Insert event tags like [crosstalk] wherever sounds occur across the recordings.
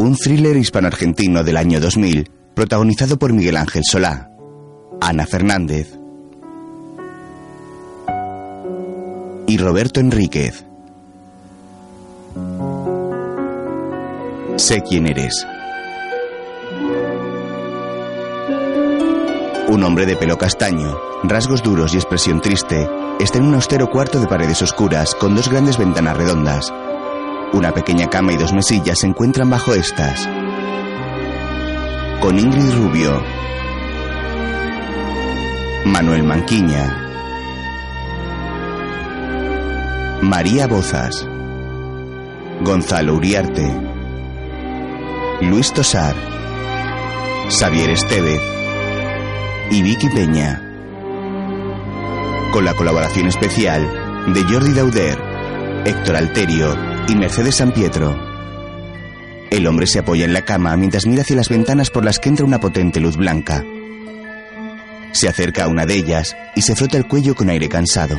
Un thriller hispano-argentino del año 2000, protagonizado por Miguel Ángel Solá, Ana Fernández y Roberto Enríquez. Sé quién eres. Un hombre de pelo castaño, rasgos duros y expresión triste, está en un austero cuarto de paredes oscuras con dos grandes ventanas redondas. Una pequeña cama y dos mesillas se encuentran bajo estas. Con Ingrid Rubio, Manuel Manquiña, María Bozas, Gonzalo Uriarte, Luis Tosar, Xavier Estevez y Vicky Peña. Con la colaboración especial de Jordi Dauder, Héctor Alterio y Mercedes San Pietro. El hombre se apoya en la cama mientras mira hacia las ventanas por las que entra una potente luz blanca. Se acerca a una de ellas y se frota el cuello con aire cansado.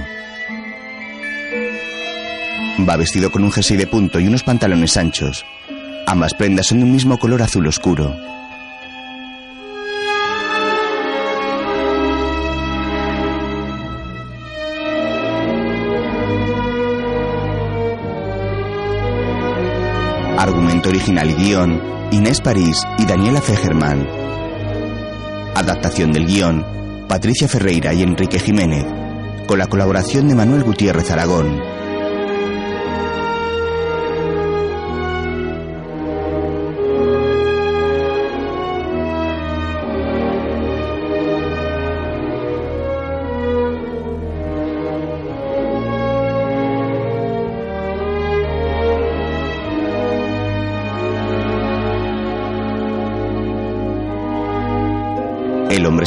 Va vestido con un jersey de punto y unos pantalones anchos. Ambas prendas son de un mismo color azul oscuro. Original y guion, Inés París y Daniela Fegerman. Adaptación del guion, Patricia Ferreira y Enrique Jiménez, con la colaboración de Manuel Gutiérrez Aragón.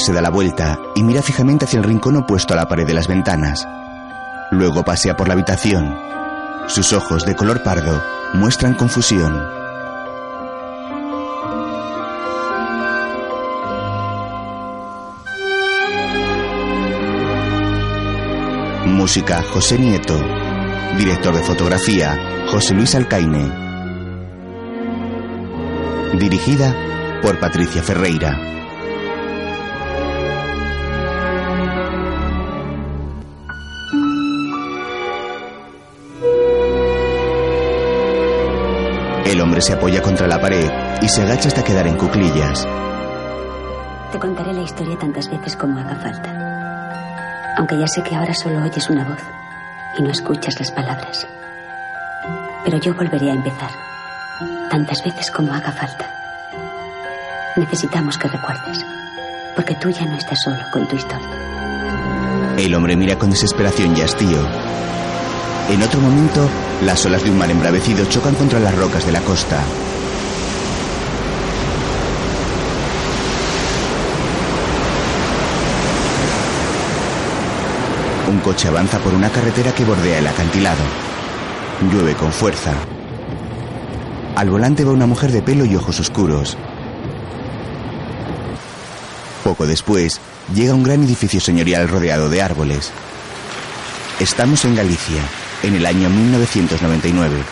Se da la vuelta y mira fijamente hacia el rincón opuesto a la pared de las ventanas. Luego pasea por la habitación. Sus ojos, de color pardo, muestran confusión. Música, José Nieto. Director de fotografía, José Luis Alcaine. Dirigida por Patricia Ferreira. Se apoya contra la pared y se agacha hasta quedar en cuclillas. Te contaré la historia tantas veces como haga falta. Aunque ya sé que ahora solo oyes una voz y no escuchas las palabras. Pero yo volveré a empezar. Tantas veces como haga falta. Necesitamos que recuerdes. Porque tú ya no estás solo con tu historia. El hombre mira con desesperación y hastío. En otro momento, las olas de un mar embravecido chocan contra las rocas de la costa. Un coche avanza por una carretera que bordea el acantilado. Llueve con fuerza. Al volante va una mujer de pelo y ojos oscuros. Poco después, llega un gran edificio señorial rodeado de árboles. Estamos en Galicia, en el año 1999.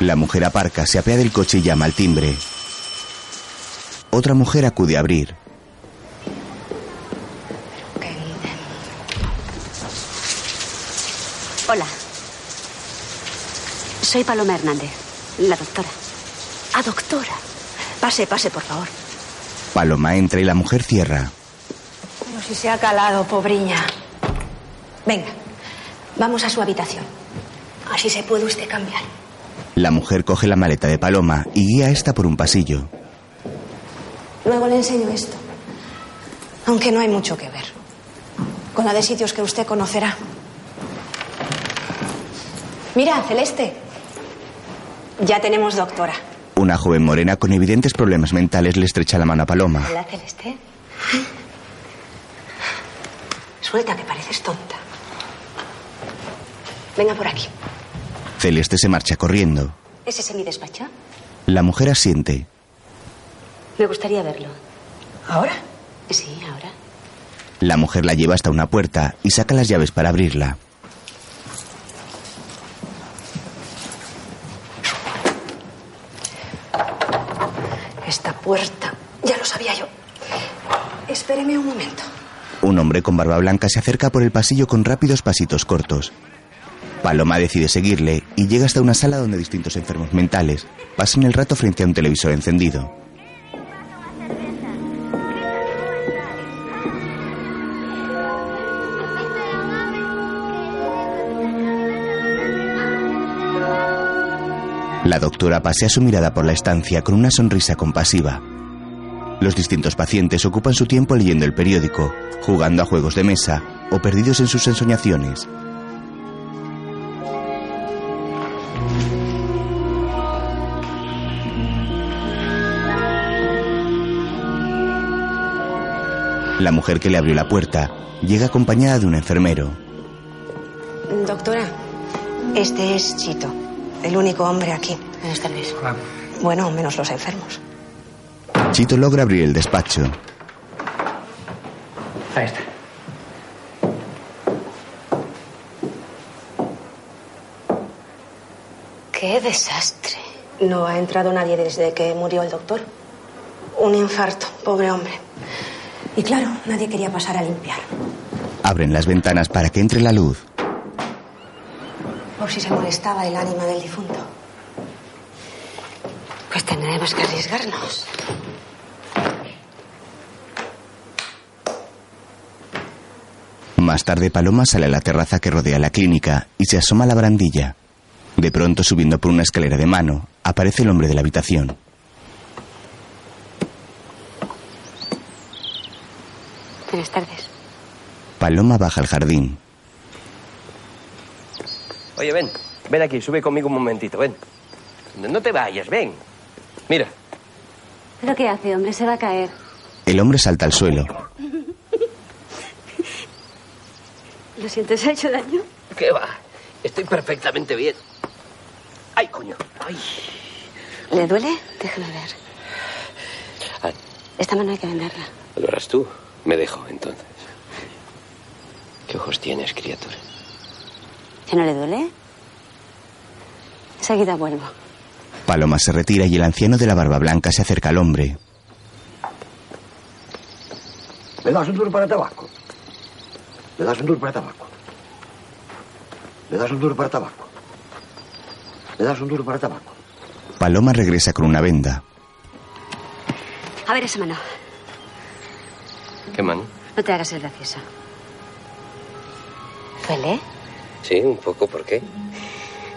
La mujer aparca, se apea del coche y llama al timbre. Otra mujer acude a abrir. Hola. Soy Paloma Hernández, la doctora. Ah, doctora. Pase, pase, por favor. Paloma entra y la mujer cierra. Bueno, si se ha calado, pobriña. Venga, vamos a su habitación. Así se puede usted cambiar. La mujer coge la maleta de Paloma y guía a esta por un pasillo. Luego le enseño esto. Aunque no hay mucho que ver. Con la de sitios que usted conocerá. Mira, Celeste. Ya tenemos doctora. Una joven morena con evidentes problemas mentales le estrecha la mano a Paloma. Hola, Celeste. Suelta, que pareces tonta. Venga por aquí. Celeste se marcha corriendo. ¿Es ese mi despacho? La mujer asiente. Me gustaría verlo. ¿Ahora? Sí, ahora. La mujer la lleva hasta una puerta y saca las llaves para abrirla. esta puerta. Ya lo sabía yo. Espéreme un momento. Un hombre con barba blanca se acerca por el pasillo con rápidos pasitos cortos. Paloma decide seguirle y llega hasta una sala donde distintos enfermos mentales pasan el rato frente a un televisor encendido. La doctora pasea su mirada por la estancia con una sonrisa compasiva. Los distintos pacientes ocupan su tiempo leyendo el periódico, jugando a juegos de mesa o perdidos en sus ensoñaciones. La mujer que le abrió la puerta llega acompañada de un enfermero. Doctora, este es Chito, el único hombre aquí. Buenas tardes. Bueno, menos los enfermos. Chito logra abrir el despacho. Ahí está. ¡Qué desastre! No ha entrado nadie desde que murió el doctor. Un infarto, pobre hombre. Y claro, nadie quería pasar a limpiar. Abren las ventanas para que entre la luz. Por si se molestaba el ánima del difunto. Pues tendremos que arriesgarnos. Más tarde Paloma sale a la terraza que rodea la clínica y se asoma a la barandilla. De pronto, subiendo por una escalera de mano, aparece el hombre de la habitación. Buenas tardes. Paloma baja al jardín. Oye, ven. Ven aquí, sube conmigo un momentito, ven. No te vayas, ven. Mira. ¿Pero qué hace, hombre? Se va a caer. El hombre salta al suelo. ¿Lo siento? ¿Se ha hecho daño? ¿Qué va? Estoy perfectamente bien. ¡Ay, coño! ¡Ay! ¿Le duele? Déjame ver. Ah, Esta mano hay que venderla. Lo harás tú. Me dejo, entonces. ¿Qué ojos tienes, criatura? ¿Que no le duele? Enseguida vuelvo. Paloma se retira y el anciano de la barba blanca se acerca al hombre. ¿Me das un duro para tabaco? ¿Me das un duro para tabaco? ¿Me das un duro para tabaco? ¿Me das un duro para tabaco? Paloma regresa con una venda. A ver esa mano. ¿Qué mano? No te hagas el gracioso. ¿Duele? Sí, un poco. ¿Por qué?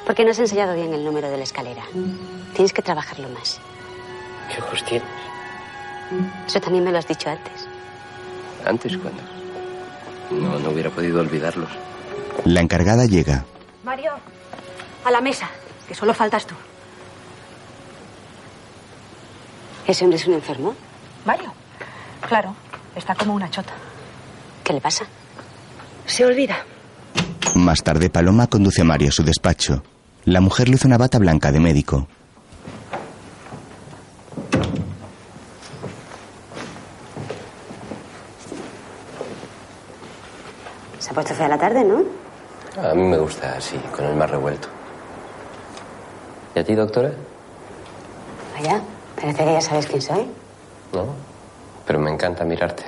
Porque no has ensayado bien el número de la escalera. Tienes que trabajarlo más. ¿Qué ojos tienes? Eso también me lo has dicho antes. ¿Antes cuándo? No, no hubiera podido olvidarlos. La encargada llega. Mario, a la mesa, que solo faltas tú. ¿Ese hombre es un enfermo? Mario, claro, está como una chota. ¿Qué le pasa? Se olvida. Más tarde, Paloma conduce a Mario a su despacho. La mujer luce una bata blanca de médico. Se ha puesto fea la tarde, ¿no? A mí me gusta así, con el mar revuelto. ¿Y a ti, doctora? Vaya, parece que ya sabes quién soy. No. Pero me encanta mirarte.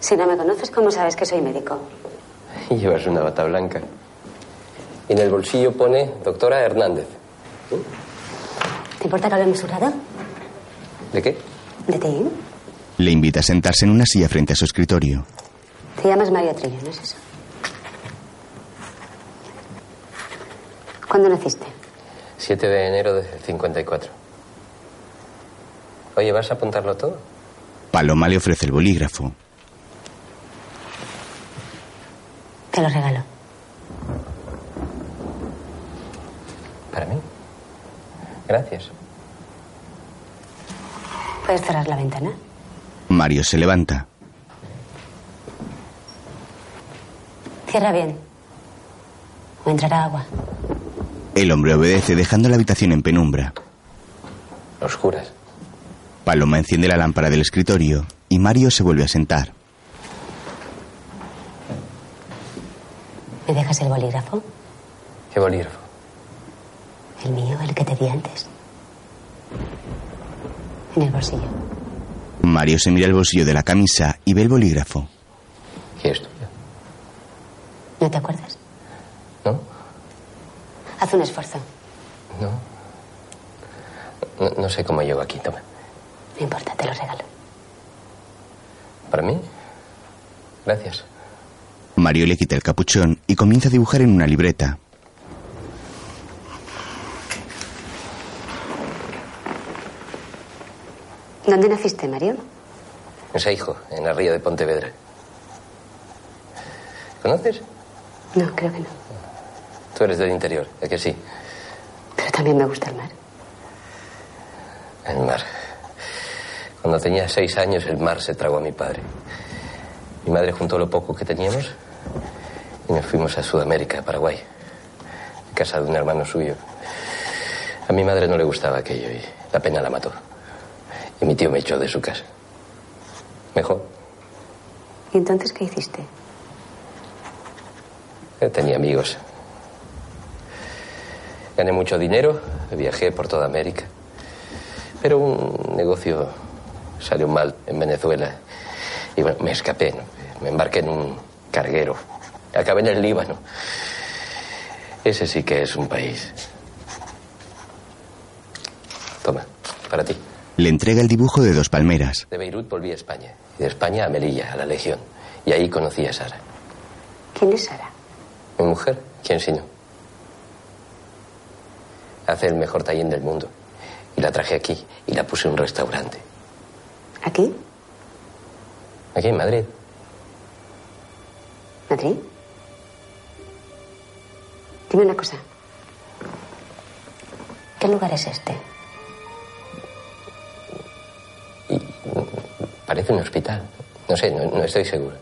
Si no me conoces, ¿cómo sabes que soy médico? Y llevas una bata blanca. Y en el bolsillo pone doctora Hernández. ¿Te importa que hablemos un rato? ¿De qué? ¿De ti? Le invita a sentarse en una silla frente a su escritorio. Te llamas Mario Trillo, ¿no es eso? ¿Cuándo naciste? 7 de enero de 54. Oye, ¿vas a apuntarlo todo? Paloma le ofrece el bolígrafo. Te lo regalo. ¿Para mí? Gracias. ¿Puedes cerrar la ventana? Mario se levanta. Cierra bien. O entrará agua. El hombre obedece dejando la habitación en penumbra. Oscuras. Paloma enciende la lámpara del escritorio y Mario se vuelve a sentar. ¿Me dejas el bolígrafo? ¿Qué bolígrafo? El mío, el que te di antes. En el bolsillo. Mario se mira el bolsillo de la camisa y ve el bolígrafo. ¿Qué es tuyo? ¿No te acuerdas? ¿No? Haz un esfuerzo. No. No, no sé cómo llego aquí, toma. No importa, te lo regalo. ¿Para mí? Gracias. Mario le quita el capuchón y comienza a dibujar en una libreta. ¿Dónde naciste, Mario? En Seijo, en la ría de Pontevedra. ¿Conoces? No, creo que no. Tú eres del interior, ¿es que sí? Pero también me gusta el mar. El mar. Cuando tenía seis años, el mar se tragó a mi padre. Mi madre juntó lo poco que teníamos y nos fuimos a Sudamérica, a Paraguay, en casa de un hermano suyo. A mi madre no le gustaba aquello y la pena la mató. Y mi tío me echó de su casa. Mejor. ¿Y entonces qué hiciste? Tenía amigos. Gané mucho dinero, viajé por toda América. Pero un negocio salió mal en Venezuela. Y bueno, me escapé, ¿no? me embarqué en un carguero. Acabé en el Líbano. Ese sí que es un país. Toma, para ti. Le entrega el dibujo de dos palmeras. De Beirut volví a España. Y de España a Melilla, a la Legión. Y ahí conocí a Sara. ¿Quién es Sara? Mi mujer, ¿quién si no? Hace el mejor tallín del mundo. Y la traje aquí y la puse en un restaurante. ¿Aquí? Aquí en Madrid. ¿Madrid? Dime una cosa. ¿Qué lugar es este? Parece un hospital. No sé, no, no estoy seguro.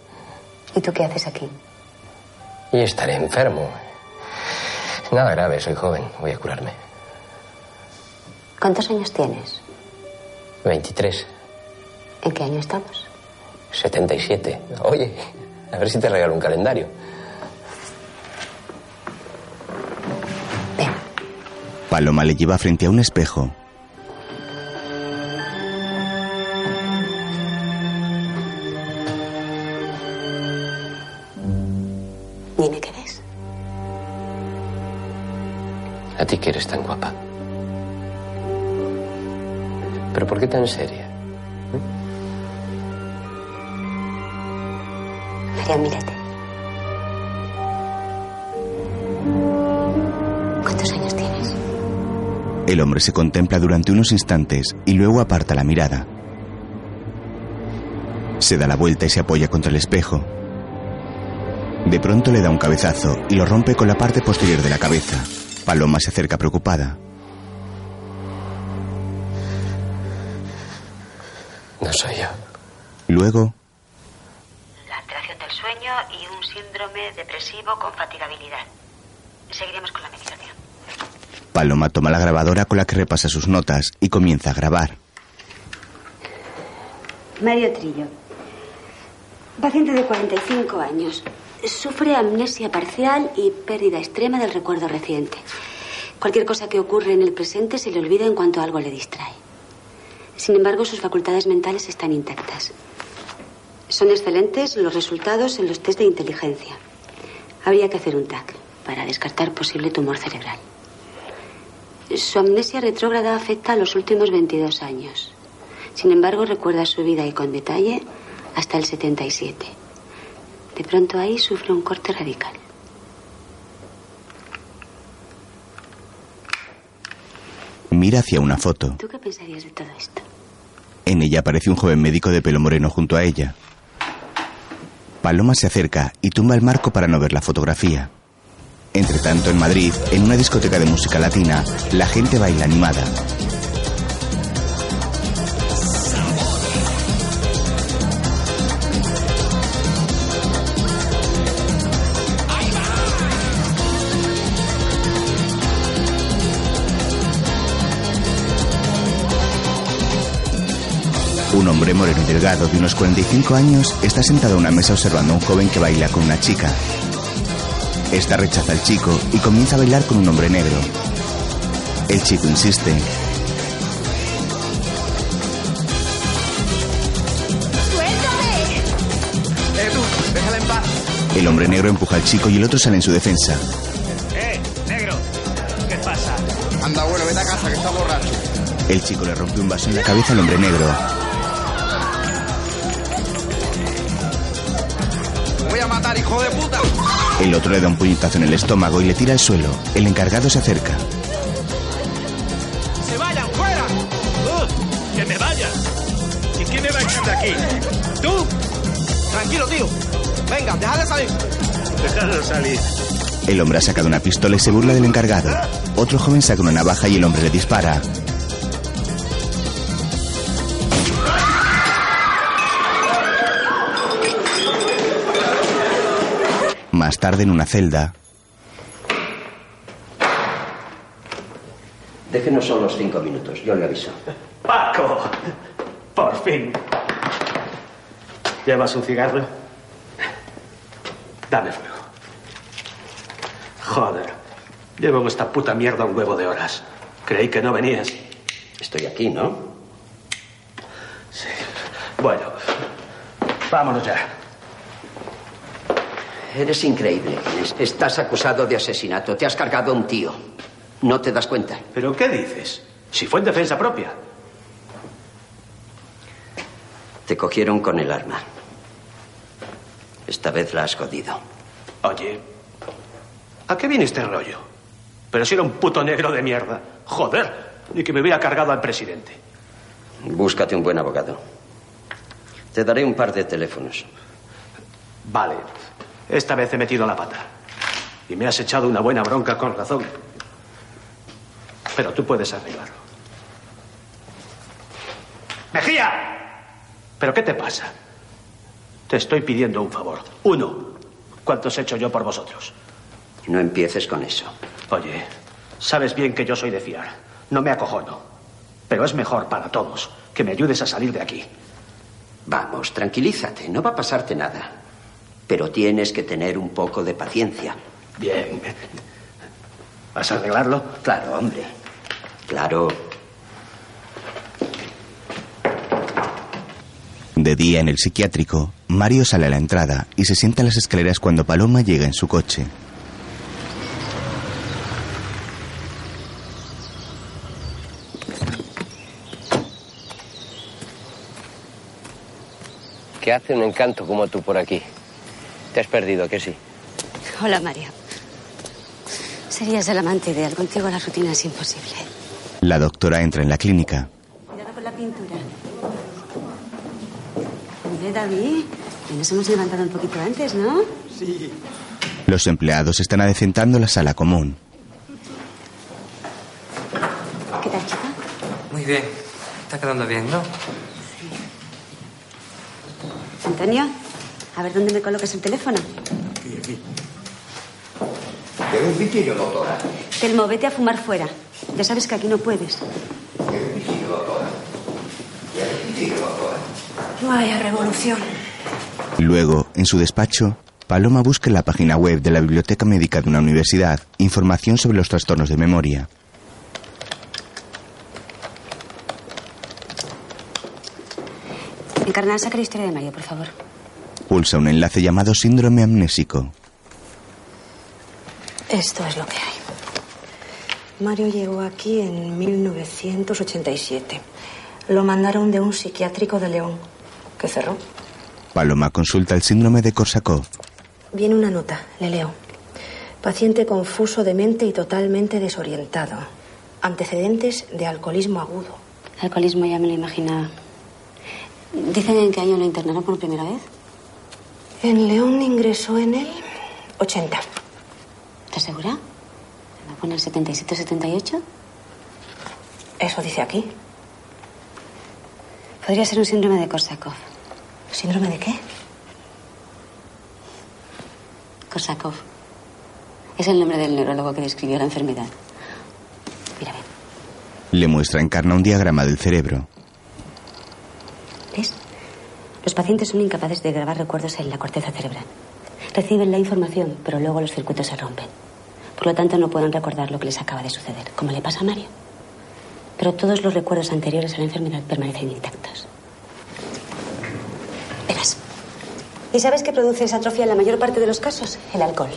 ¿Y tú qué haces aquí? Y estaré enfermo. Nada grave, soy joven. Voy a curarme. ¿Cuántos años tienes? 23. ¿En qué año estamos? 77. Oye, a ver si te regalo un calendario. Paloma le lleva frente a un espejo. Dime qué ves. A ti que eres tan guapa. ¿Pero por qué tan seria? Mírate. ¿Cuántos años tienes? El hombre se contempla durante unos instantes y luego aparta la mirada. Se da la vuelta y se apoya contra el espejo. De pronto le da un cabezazo y lo rompe con la parte posterior de la cabeza. Paloma se acerca preocupada. No soy yo. Luego, La alteración del sueño y un síndrome depresivo con fatigabilidad. Seguiremos con la medicación. Paloma toma la grabadora con la que repasa sus notas y comienza a grabar. Mario Trillo. Paciente de 45 años. Sufre amnesia parcial y pérdida extrema del recuerdo reciente. Cualquier cosa que ocurre en el presente se le olvida en cuanto algo le distrae. Sin embargo, sus facultades mentales están intactas. Son excelentes los resultados en los test de inteligencia. Habría que hacer un TAC para descartar posible tumor cerebral. Su amnesia retrógrada afecta a los últimos 22 años. Sin embargo, recuerda su vida y con detalle hasta el 77. De pronto ahí sufre un corte radical. Mira hacia una foto. ¿Tú qué pensarías de todo esto? En ella aparece un joven médico de pelo moreno junto a ella. Paloma se acerca y tumba el marco para no ver la fotografía. Entre tanto, en Madrid, en una discoteca de música latina, la gente baila animada. Un hombre moreno y delgado de unos 45 años está sentado a una mesa observando a un joven que baila con una chica. Esta rechaza al chico y comienza a bailar con un hombre negro. El chico insiste. ¡Suéltame! ¡Edu, déjala en paz! El hombre negro empuja al chico y el otro sale en su defensa. ¡Eh, negro! ¿Qué pasa? Anda, bueno, vete a casa que está borracho. El chico le rompe un vaso en la cabeza al hombre negro. ¡Voy a matar, hijo de puta! El otro le da un puñetazo en el estómago y le tira al suelo. El encargado se acerca. ¡Se vayan, fuera! ¡Uh! ¡Que me vaya! ¿Y quién me va a echar de aquí? ¿Tú? Tranquilo, tío. Venga, déjale salir. Déjalo salir. El hombre ha sacado una pistola y se burla del encargado. Otro joven saca una navaja y el hombre le dispara. Más tarde en una celda, Déjenos solos cinco minutos, yo le aviso. [laughs] ¡Paco! Por fin. ¿Llevas un cigarro? Dame fuego. Joder. Llevo en esta puta mierda un huevo de horas. Creí que no venías. Estoy aquí, ¿no? Sí. Bueno. Vámonos ya. Eres increíble. Estás acusado de asesinato. Te has cargado a un tío. ¿No te das cuenta? ¿Pero qué dices? Si fue en defensa propia. Te cogieron con el arma. Esta vez la has jodido. Oye, ¿a qué viene este rollo? Pero si era un puto negro de mierda. Joder, ni que me hubiera cargado al presidente. Búscate un buen abogado. Te daré un par de teléfonos. Vale, esta vez he metido la pata. Y me has echado una buena bronca con razón. Pero tú puedes arreglarlo. ¡Mejía! ¿Pero qué te pasa? Te estoy pidiendo un favor. Uno, ¿cuántos he hecho yo por vosotros? No empieces con eso. Oye, sabes bien que yo soy de fiar. No me acojono. Pero es mejor para todos que me ayudes a salir de aquí. Vamos, tranquilízate. No va a pasarte nada. Pero tienes que tener un poco de paciencia. Bien. ¿Vas a arreglarlo? Claro, hombre. Claro. de día en el psiquiátrico, Mario sale a la entrada y se sienta en las escaleras cuando Paloma llega en su coche. ¿Qué hace un encanto como tú por aquí? Te has perdido, que sí. Hola, Mario. Serías el amante ideal. Contigo la rutina es imposible. La doctora entra en la clínica. Cuidado con la pintura. Hombre, David, que nos hemos levantado un poquito antes, ¿no? Los empleados están adecentando la sala común. ¿Qué tal, chica? Muy bien. Está quedando bien, ¿no? Antonio, a ver dónde me colocas el teléfono. Tengo un pitillo, doctora. Telmo, vete a fumar fuera. Ya sabes que aquí no puedes. Tengo un pitillo, doctora. Tengo un pitillo, doctora. Vaya revolución. Luego, en su despacho, Paloma busca en la página web de la Biblioteca Médica de una universidad información sobre los trastornos de memoria. Encarnada, saca la historia de Mario, por favor. Pulsa un enlace llamado síndrome amnésico. Esto es lo que hay. Mario llegó aquí en 1987. Lo mandaron de un psiquiátrico de León, que cerró. Paloma consulta el síndrome de Korsakov. Viene una nota, le leo. Paciente confuso de mente y totalmente desorientado. Antecedentes de alcoholismo agudo. Alcoholismo ya me lo imaginaba. ¿Dicen en qué año lo internaron por primera vez? En León ingresó en el 80. ¿Estás segura? ¿Me va a poner 77 78? Eso dice aquí. Podría ser un síndrome de Korsakov. ¿Síndrome de qué? Korsakov. Es el nombre del neurólogo que describió la enfermedad. Mira, ven. Le muestra a Encarna un diagrama del cerebro. Los pacientes son incapaces de grabar recuerdos en la corteza cerebral. Reciben la información, pero luego los circuitos se rompen. Por lo tanto, no pueden recordar lo que les acaba de suceder, como le pasa a Mario. Pero todos los recuerdos anteriores a la enfermedad permanecen intactos. Verás. ¿Y sabes qué produce esa atrofia en la mayor parte de los casos? El alcohol.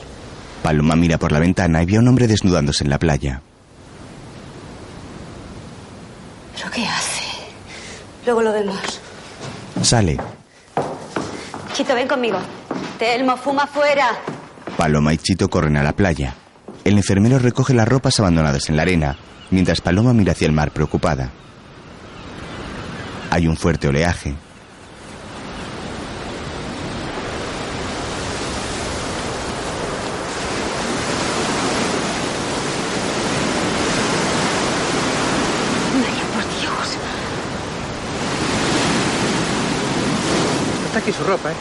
Paloma mira por la ventana y ve a un hombre desnudándose en la playa. ¿Pero qué hace? Luego lo vemos. Sale. Chito, ven conmigo. Telmo, fuma fuera. Paloma y Chito corren a la playa. El enfermero recoge las ropas abandonadas en la arena, mientras Paloma mira hacia el mar preocupada. Hay un fuerte oleaje. María, por Dios. Está aquí su ropa, ¿eh?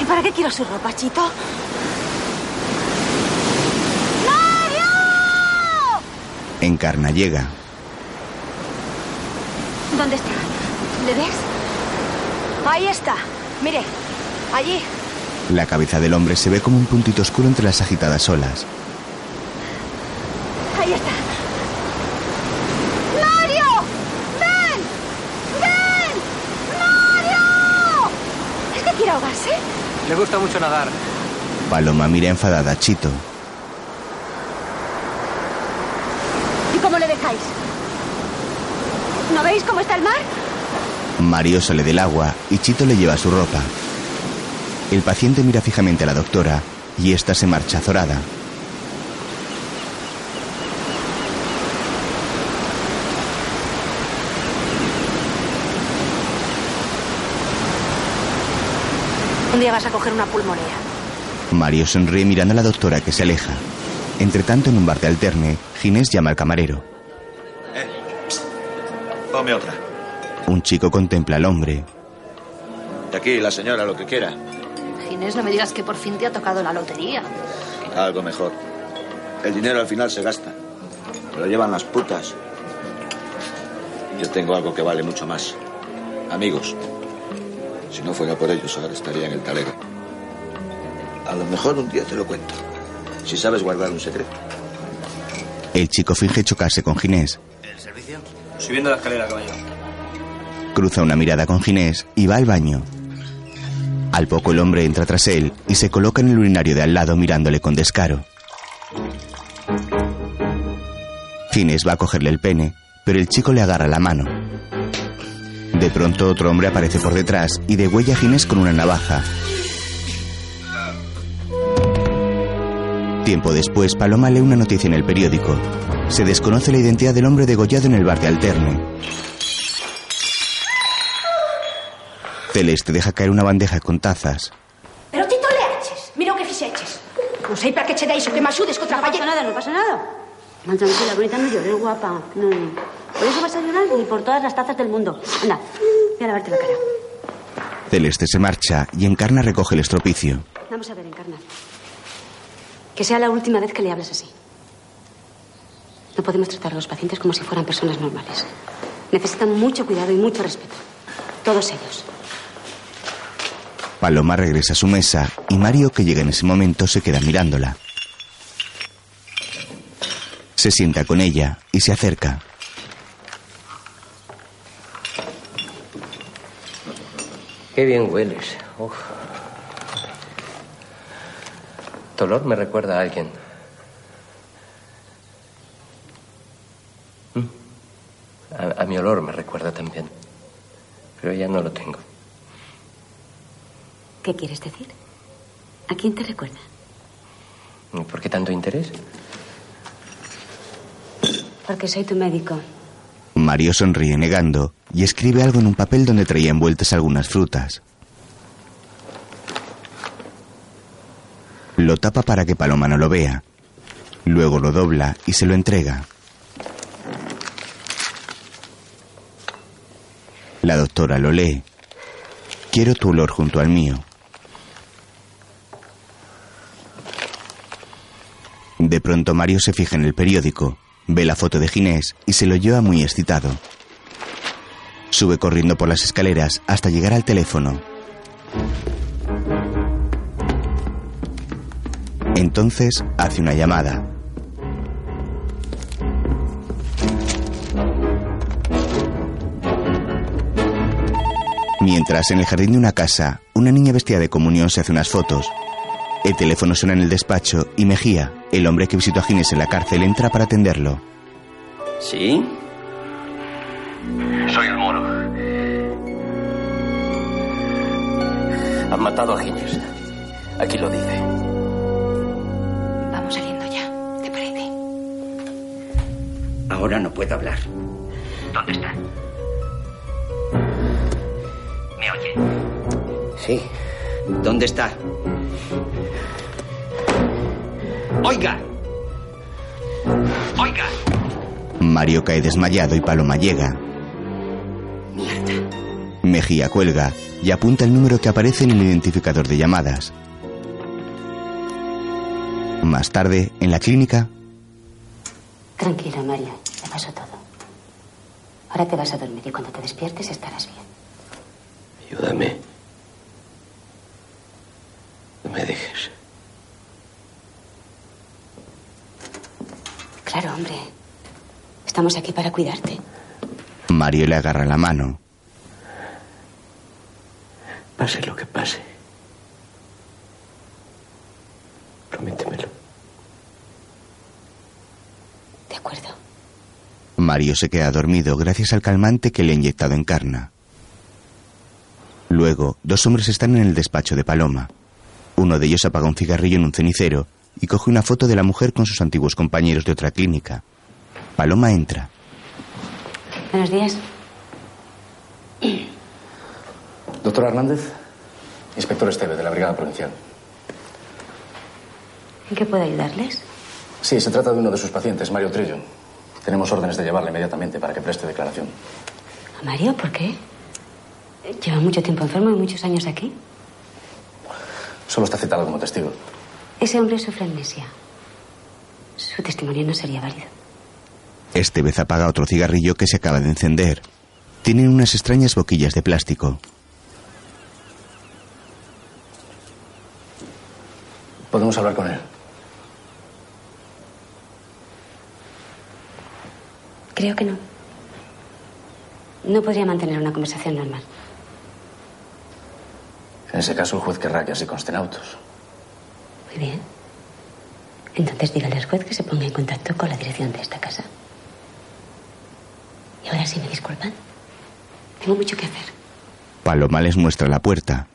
¿Y para qué quiero su ropa, Chito? Encarna llega. ¿Dónde está? ¿Le ves? Ahí está. Mire, allí. La cabeza del hombre se ve como un puntito oscuro entre las agitadas olas. Ahí está. ¡Mario! ¡Ven! ¡Ven! ¡Mario! ¿Es que quiere ahogarse? Le gusta mucho nadar. Paloma mira enfadada a Chito. ¿Y cómo le dejáis? ¿No veis cómo está el mar? Mario sale del agua y Chito le lleva su ropa. El paciente mira fijamente a la doctora y ésta se marcha azorada. Un día vas a coger una pulmonía. Mario sonríe mirando a la doctora que se aleja. Entre tanto, en un bar de alterne, Ginés llama al camarero. Ponme otra. Un chico contempla al hombre. De aquí, la señora, lo que quiera. Ginés, no me digas que por fin te ha tocado la lotería. Algo mejor. El dinero al final se gasta. Me lo llevan las putas. Yo tengo algo que vale mucho más. Amigos. Si no fuera por ellos, ahora estaría en el talego. A lo mejor un día te lo cuento. Si sabes guardar un secreto. El chico finge chocarse con Ginés. ¿El servicio? Subiendo la escalera, caballero. Cruza una mirada con Ginés y va al baño. Al poco el hombre entra tras él y se coloca en el urinario de al lado mirándole con descaro. Ginés va a cogerle el pene, pero el chico le agarra la mano. De pronto otro hombre aparece por detrás y degüella a Ginés con una navaja. Tiempo después, Paloma lee una noticia en el periódico. Se desconoce la identidad del hombre degollado en el bar de Alterne. Celeste deja caer una bandeja con tazas. Pero ti toleaches, mira o que fixeches. Non sei para que che deis o que me axudes contra No pasa nada, no pasa nada. No, tranquila, bonita, no llores, guapa. No, no. Por eso vas a llorar ni por todas las tazas del mundo. Anda, voy a lavarte la cara. Celeste se marcha y Encarna recoge el estropicio. Vamos a ver, Encarna. Que sea la última vez que le hablas así. No podemos tratar a los pacientes como si fueran personas normales. Necesitan mucho cuidado y mucho respeto. Todos ellos. Paloma regresa a su mesa y Mario, que llega en ese momento, se queda mirándola. Se sienta con ella y se acerca. Qué bien hueles. Uf. Tu olor me recuerda a alguien. ¿Mm? A, a mi olor me recuerda también. Pero ya no lo tengo. ¿Qué quieres decir? ¿A quién te recuerda? ¿Y ¿Por qué tanto interés? Porque soy tu médico. Mario sonríe negando y escribe algo en un papel donde traía envueltas algunas frutas. Lo tapa para que Paloma no lo vea. Luego lo dobla y se lo entrega. La doctora lo lee. Quiero tu olor junto al mío. De pronto Mario se fija en el periódico, ve la foto de Ginés y se lo lleva muy excitado. Sube corriendo por las escaleras hasta llegar al teléfono. Entonces hace una llamada. Mientras, en el jardín de una casa, una niña vestida de comunión se hace unas fotos. El teléfono suena en el despacho y Mejía, el hombre que visitó a Ginés en la cárcel, entra para atenderlo. ¿Sí? Soy el moro. Han matado a Ginés. Aquí lo dice. Vamos saliendo ya, ¿te parece? Ahora no puedo hablar. ¿Dónde está? ¿Me oye? Sí. ¿Dónde está? Oiga. Oiga. Mario cae desmayado y Paloma llega. Mierda. Mejía cuelga y apunta el número que aparece en el identificador de llamadas. Más tarde, en la clínica, Tranquila, Mario. Ya pasó todo. Ahora te vas a dormir y cuando te despiertes estarás bien. Ayúdame. No me dejes. Claro, hombre. Estamos aquí para cuidarte. Mario le agarra la mano. Pase lo que pase. Prométemelo. De acuerdo. Mario se queda dormido gracias al calmante que le ha inyectado en carna. Luego, dos hombres están en el despacho de Paloma. Uno de ellos apaga un cigarrillo en un cenicero y coge una foto de la mujer con sus antiguos compañeros de otra clínica. Paloma entra. Buenos días. Doctor Hernández, inspector Esteve, de la Brigada Provincial. ¿En qué puedo ayudarles? Sí, se trata de uno de sus pacientes, Mario Trillo. Tenemos órdenes de llevarle inmediatamente para que preste declaración. ¿A Mario? ¿Por qué? Lleva mucho tiempo enfermo y muchos años aquí. Solo está citado como testigo. Ese hombre sufre amnesia. Su testimonio no sería válido. Estevez apaga otro cigarrillo que se acaba de encender. Tienen unas extrañas boquillas de plástico. Podemos hablar con él. Creo que no. No podría mantener una conversación normal. En ese caso, el juez querrá que así consten autos. Muy bien. Entonces dígale al juez que se ponga en contacto con la dirección de esta casa. Y ahora sí me disculpan. Tengo mucho que hacer. Paloma les muestra la puerta.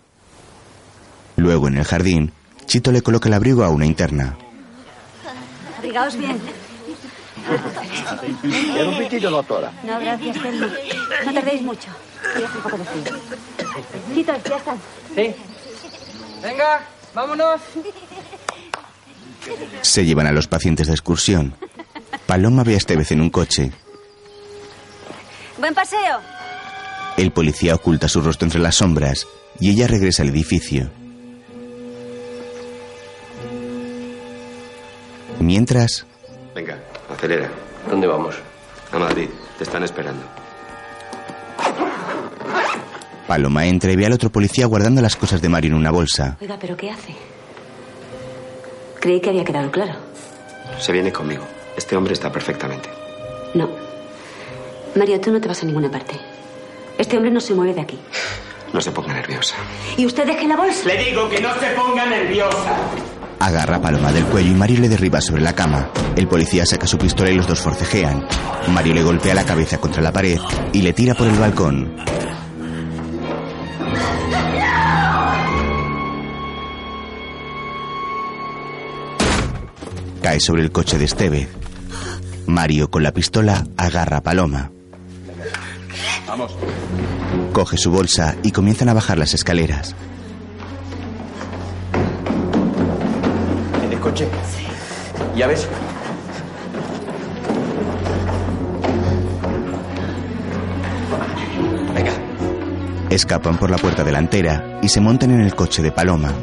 Luego, en el jardín, Chito le coloca el abrigo a una interna. Abrigaos bien. Era un pitito, doctora. No, gracias, Telmo. No tardéis mucho. Voy a hacer un poco de frío. Chicos, ya están. Sí. Venga, vámonos. Se llevan a los pacientes de excursión. Paloma ve a Estevez en un coche. Buen paseo. El policía oculta su rostro entre las sombras y ella regresa al edificio. Mientras, Venga, acelera. ¿Dónde vamos? A Madrid. Te están esperando. Paloma entra y ve al otro policía guardando las cosas de Mario en una bolsa. Oiga, ¿pero qué hace? Creí que había quedado claro. Se viene conmigo. Este hombre está perfectamente. No. Mario, tú no te vas a ninguna parte. Este hombre no se mueve de aquí. No se ponga nerviosa. ¿Y usted deje la bolsa? Le digo que no se ponga nerviosa. Agarra a Paloma del cuello y Mario le derriba sobre la cama. El policía saca su pistola y los dos forcejean. Mario le golpea la cabeza contra la pared y le tira por el balcón. Cae sobre el coche de Esteve. Mario, con la pistola, agarra a Paloma. Vamos. Coge su bolsa y comienzan a bajar las escaleras. ¿En el coche? Sí. ¿Llaves? Venga. Escapan por la puerta delantera y se montan en el coche de Paloma.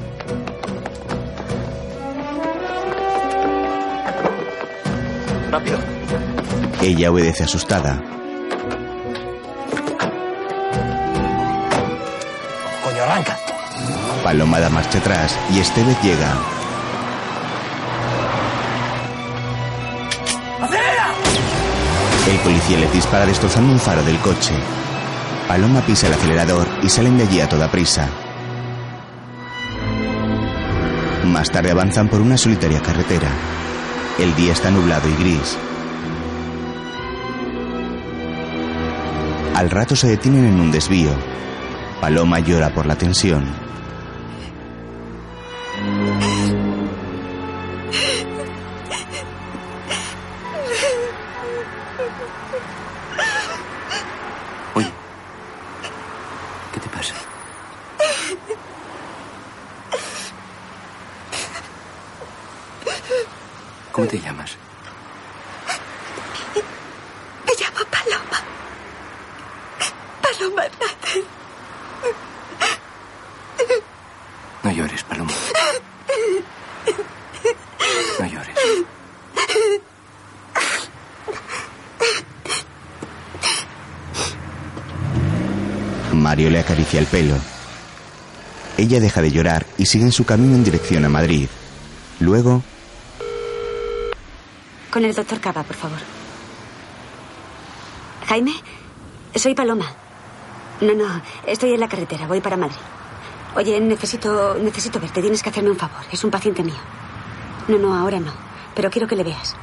Rápido. Ella obedece asustada. Coño, arranca. Paloma da marcha atrás y Estevez llega. ¡Acelera! El policía le dispara destrozando un faro del coche. Paloma pisa el acelerador y salen de allí a toda prisa. Más tarde avanzan por una solitaria carretera. El día está nublado y gris. Al rato se detienen en un desvío. Paloma llora por la tensión. Ella deja de llorar y sigue en su camino en dirección a Madrid. Luego, Con el doctor Cava, por favor. Jaime, soy Paloma. No, no, estoy en la carretera, voy para Madrid. Oye, necesito, necesito verte, tienes que hacerme un favor. Es un paciente mío. No, no, ahora no, pero quiero que le veas.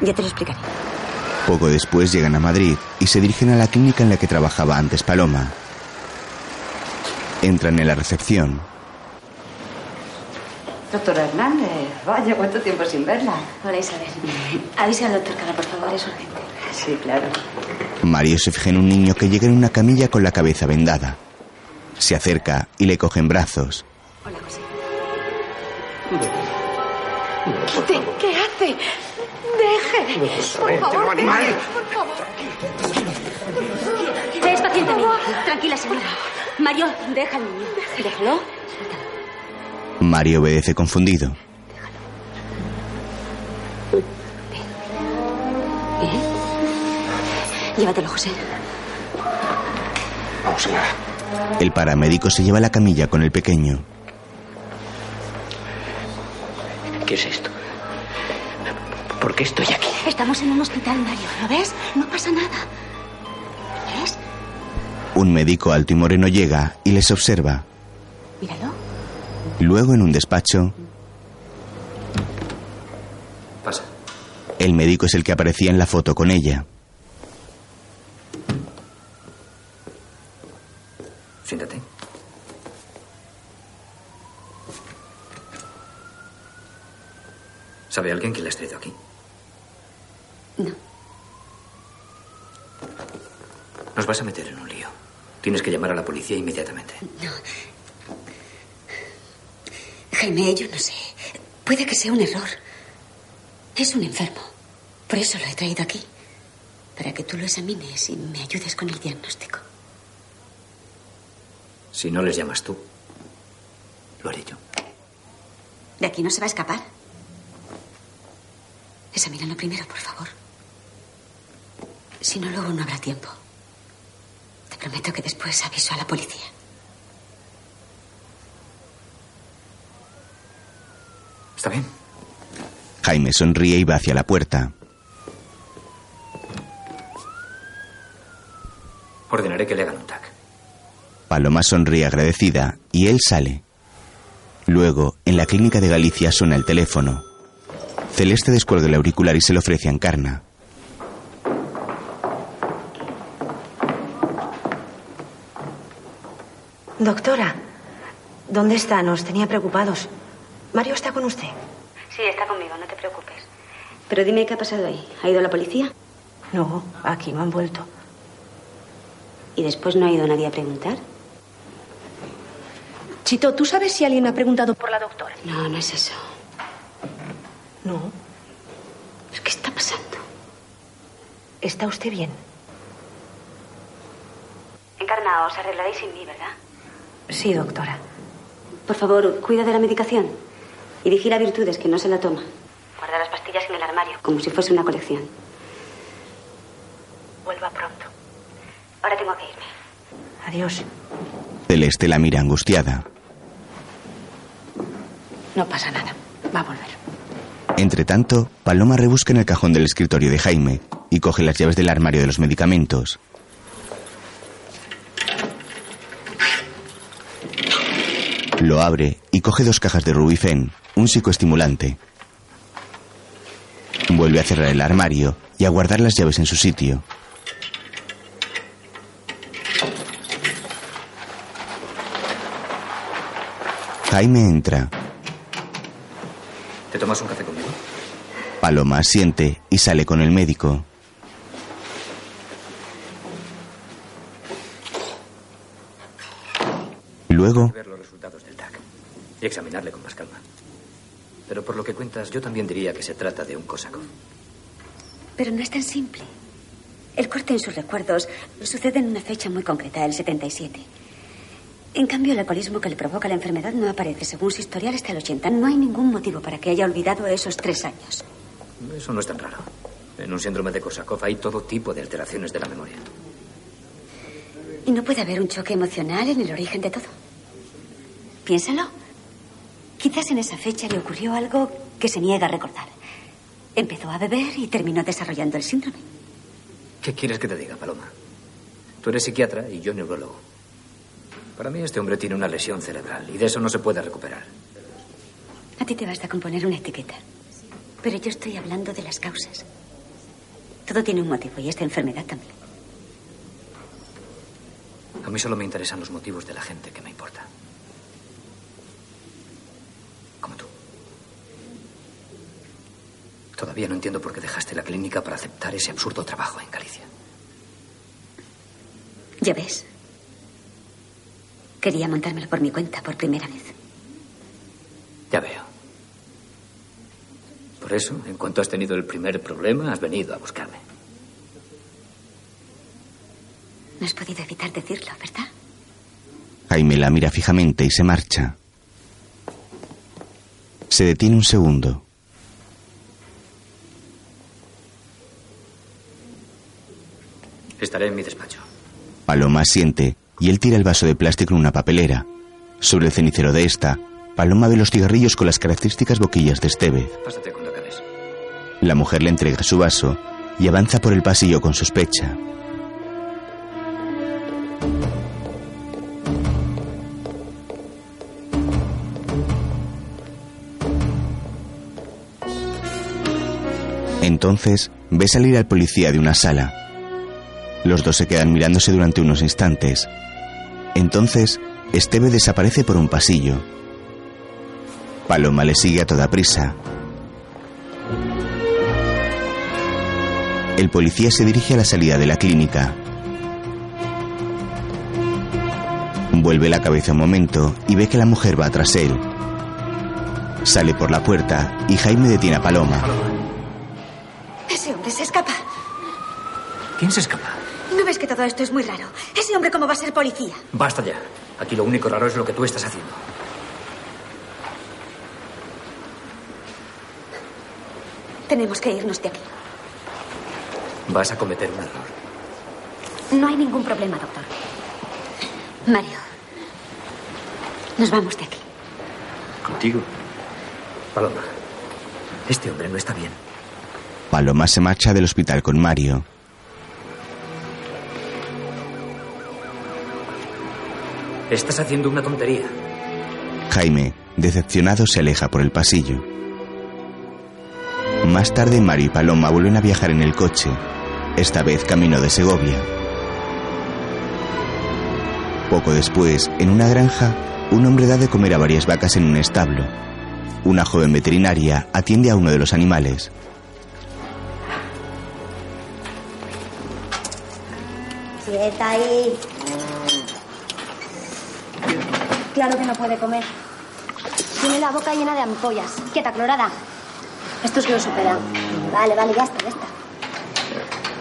Ya te lo explicaré. poco después llegan a Madrid y se dirigen a la clínica en la que trabajaba antes Paloma. Entran en la recepción. Doctora Hernández, vaya, cuánto tiempo sin verla. Hola, Isabel. Avisa al doctor Cava, por favor, es urgente. Sí, claro. Mario se fija en un niño que llega en una camilla con la cabeza vendada. Se acerca y le coge en brazos. Hola, José. ¿qué hace? Deje. Por favor, deje, por favor. Es paciente mío. Tranquila, señora. Mario, deja al niño. Déjalo. Mario obedece confundido. Bien. Llévatelo, José. Vamos. El paramédico se lleva la camilla con el pequeño. ¿Qué es esto? ¿Por qué estoy aquí? Estamos en un hospital, Mario. ¿Lo ves? No pasa nada. ¿Ves? Un médico alto y moreno llega y les observa. Míralo. Luego, en un despacho, Pasa. el médico es el que aparecía en la foto con ella. Siéntate. ¿Sabe alguien quién la has traído aquí? No. Nos vas a meter en un lío. Tienes que llamar a la policía inmediatamente. No. Jaime, yo no sé. Puede que sea un error. Es un enfermo. Por eso lo he traído aquí. Para que tú lo examines y me ayudes con el diagnóstico. Si no les llamas tú, lo haré yo. De aquí no se va a escapar. Examínalo primero, por favor. Si no, luego no habrá tiempo. Te prometo que después aviso a la policía. ¿Está bien? Jaime sonríe y va hacia la puerta. Ordenaré que le hagan un TAC. Paloma sonríe agradecida y él sale. Luego, en la clínica de Galicia suena el teléfono. Celeste descuelga el auricular y se lo ofrece a Encarna. Doctora, ¿dónde está? Nos tenía preocupados. Mario está con usted. Sí, está conmigo, no te preocupes. Pero dime qué ha pasado ahí. ¿Ha ido la policía? No, aquí no han vuelto. ¿Y después no ha ido nadie a preguntar? Chito, ¿tú sabes si alguien ha preguntado por la doctora? No, no es eso. No. ¿Qué está pasando? ¿Está usted bien? Encarna, os arreglaréis sin mí, ¿verdad? Sí, doctora. Por favor, cuida de la medicación. Y vigila virtudes, que no se la toma. Guarda las pastillas en el armario, como si fuese una colección. Vuelva pronto. Ahora tengo que irme. Adiós. Celeste la mira angustiada. No pasa nada. Va a volver. Entre tanto, Paloma rebusca en el cajón del escritorio de Jaime y coge las llaves del armario de los medicamentos. Lo abre y coge dos cajas de Rubifen, un psicoestimulante. Vuelve a cerrar el armario y a guardar las llaves en su sitio. Jaime entra. ¿Te tomas un café conmigo? Paloma asiente y sale con el médico. Luego, ver los resultados del TAC y examinarle con más calma. Pero por lo que cuentas, yo también diría que se trata de un Kosakov. Pero no es tan simple. El corte en sus recuerdos sucede en una fecha muy concreta, el 77. En cambio, el alcoholismo que le provoca la enfermedad no aparece según su historial hasta el 80. No hay ningún motivo para que haya olvidado esos tres años. Eso no es tan raro. En un síndrome de Korsakoff hay todo tipo de alteraciones de la memoria. Y no puede haber un choque emocional en el origen de todo. Piénsalo. Quizás en esa fecha le ocurrió algo que se niega a recordar. Empezó a beber y terminó desarrollando el síndrome. ¿Qué quieres que te diga, Paloma? Tú eres psiquiatra y yo neurólogo. Para mí este hombre tiene una lesión cerebral y de eso no se puede recuperar. A ti te basta con poner una etiqueta. Pero yo estoy hablando de las causas. Todo tiene un motivo y esta enfermedad también. A mí solo me interesan los motivos de la gente que me importa. Como tú. Todavía no entiendo por qué dejaste la clínica para aceptar ese absurdo trabajo en Galicia. Ya ves. Quería montármelo por mi cuenta por primera vez. Ya veo. Por eso, en cuanto has tenido el primer problema, has venido a buscarme. No has podido evitar decirlo, ¿verdad? Jaime la mira fijamente y se marcha. Se detiene un segundo. Estaré en mi despacho. Paloma asiente y él tira el vaso de plástico en una papelera. Sobre el cenicero de esta, Paloma ve los cigarrillos con las características boquillas de Estevez. Pásate cuando acabes. La mujer le entrega su vaso y avanza por el pasillo con sospecha. Entonces ve salir al policía de una sala. Los dos se quedan mirándose durante unos instantes. Entonces, Esteve desaparece por un pasillo. Paloma le sigue a toda prisa. El policía se dirige a la salida de la clínica. Vuelve la cabeza un momento y ve que la mujer va tras él. Sale por la puerta y Jaime detiene a Paloma. Ese hombre se escapa. ¿Quién se escapa? ¿No ves que todo esto es muy raro? Ese hombre, ¿cómo va a ser policía? Basta ya. Aquí lo único raro es lo que tú estás haciendo. Tenemos que irnos de aquí. Vas a cometer un error. No hay ningún problema, doctor. Mario, nos vamos de aquí. ¿Contigo? Paloma, este hombre no está bien. Paloma se marcha del hospital con Mario. Estás haciendo una tontería. Jaime, decepcionado, se aleja por el pasillo. Más tarde, Mario y Paloma vuelven a viajar en el coche, esta vez camino de Segovia. Poco después, en una granja, un hombre da de comer a varias vacas en un establo. Una joven veterinaria atiende a uno de los animales. Quieta ahí. Claro que no puede comer. Tiene la boca llena de ampollas. Quieta, clorada. Estos lo superan. Vale, vale, ya está, ya está.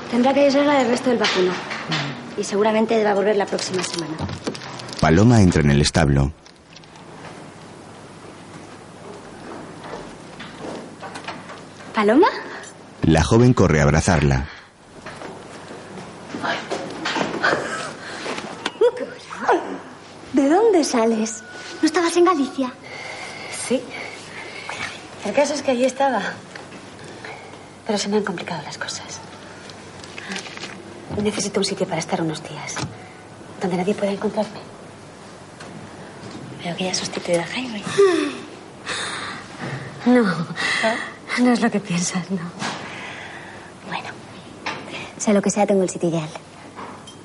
Tendrá que ser la del resto del vacuno. Y seguramente va a volver la próxima semana. Paloma entra en el establo. ¿Paloma? La joven corre a abrazarla. ¿De dónde sales? ¿No estabas en Galicia? Sí. El caso es que allí estaba. Pero se me han complicado las cosas. Necesito un sitio para estar unos días. Donde nadie pueda encontrarme. Veo que ya sustituido a Jaime. [sighs] No, no es lo que piensas, no. Bueno, sea lo que sea, tengo el sitio ideal.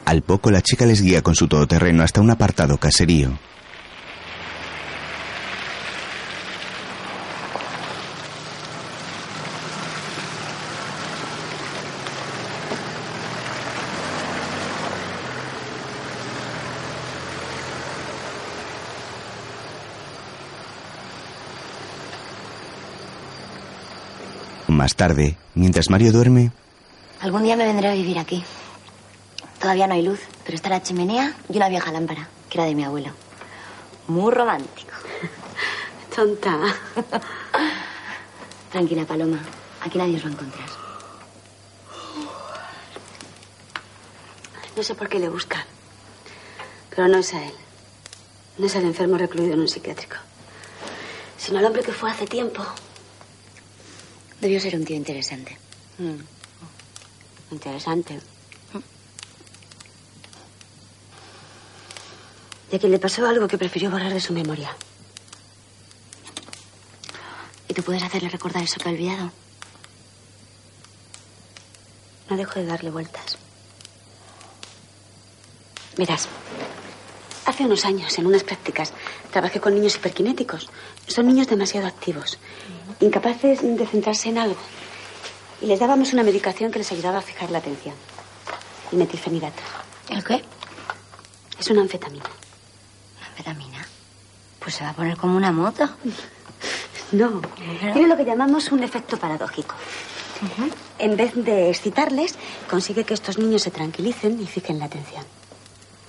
Al poco la chica les guía con su todoterreno hasta un apartado caserío. Más tarde, mientras Mario duerme, Algún día me vendré a vivir aquí. Todavía no hay luz, pero está la chimenea y una vieja lámpara, que era de mi abuelo. Muy romántico. [laughs] Tonta. [laughs] Tranquila, Paloma. Aquí nadie os va a encontrar. No sé por qué le buscan. Pero no es a él. No es el enfermo recluido en un psiquiátrico. Sino al hombre que fue hace tiempo. Debió ser un tío interesante. Mm. Interesante. De que le pasó algo que prefirió borrar de su memoria. ¿Y tú puedes hacerle recordar eso que ha olvidado? No dejo de darle vueltas. Verás, hace unos años, en unas prácticas, trabajé con niños hiperkinéticos. Son niños demasiado activos, incapaces de centrarse en algo. Y les dábamos una medicación que les ayudaba a fijar la atención. El metilfenidato. ¿El qué? Es una anfetamina. ¿Anfetamina? Pues se va a poner como una moto. No, tiene lo que llamamos un efecto paradójico. En vez de excitarles, consigue que estos niños se tranquilicen y fijen la atención.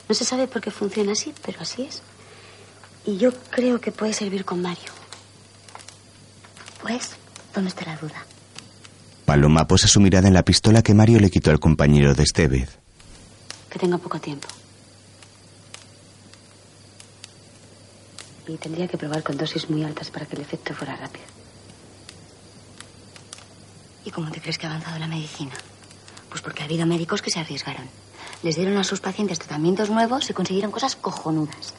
No se sabe por qué funciona así, pero así es. Y yo creo que puede servir con Mario. Pues, ¿dónde está la duda? Paloma posa su mirada en la pistola que Mario le quitó al compañero de Estevez. Que tengo poco tiempo. Y tendría que probar con dosis muy altas para que el efecto fuera rápido. ¿Y cómo te crees que ha avanzado la medicina? Pues porque ha habido médicos que se arriesgaron. Les dieron a sus pacientes tratamientos nuevos y consiguieron cosas cojonudas.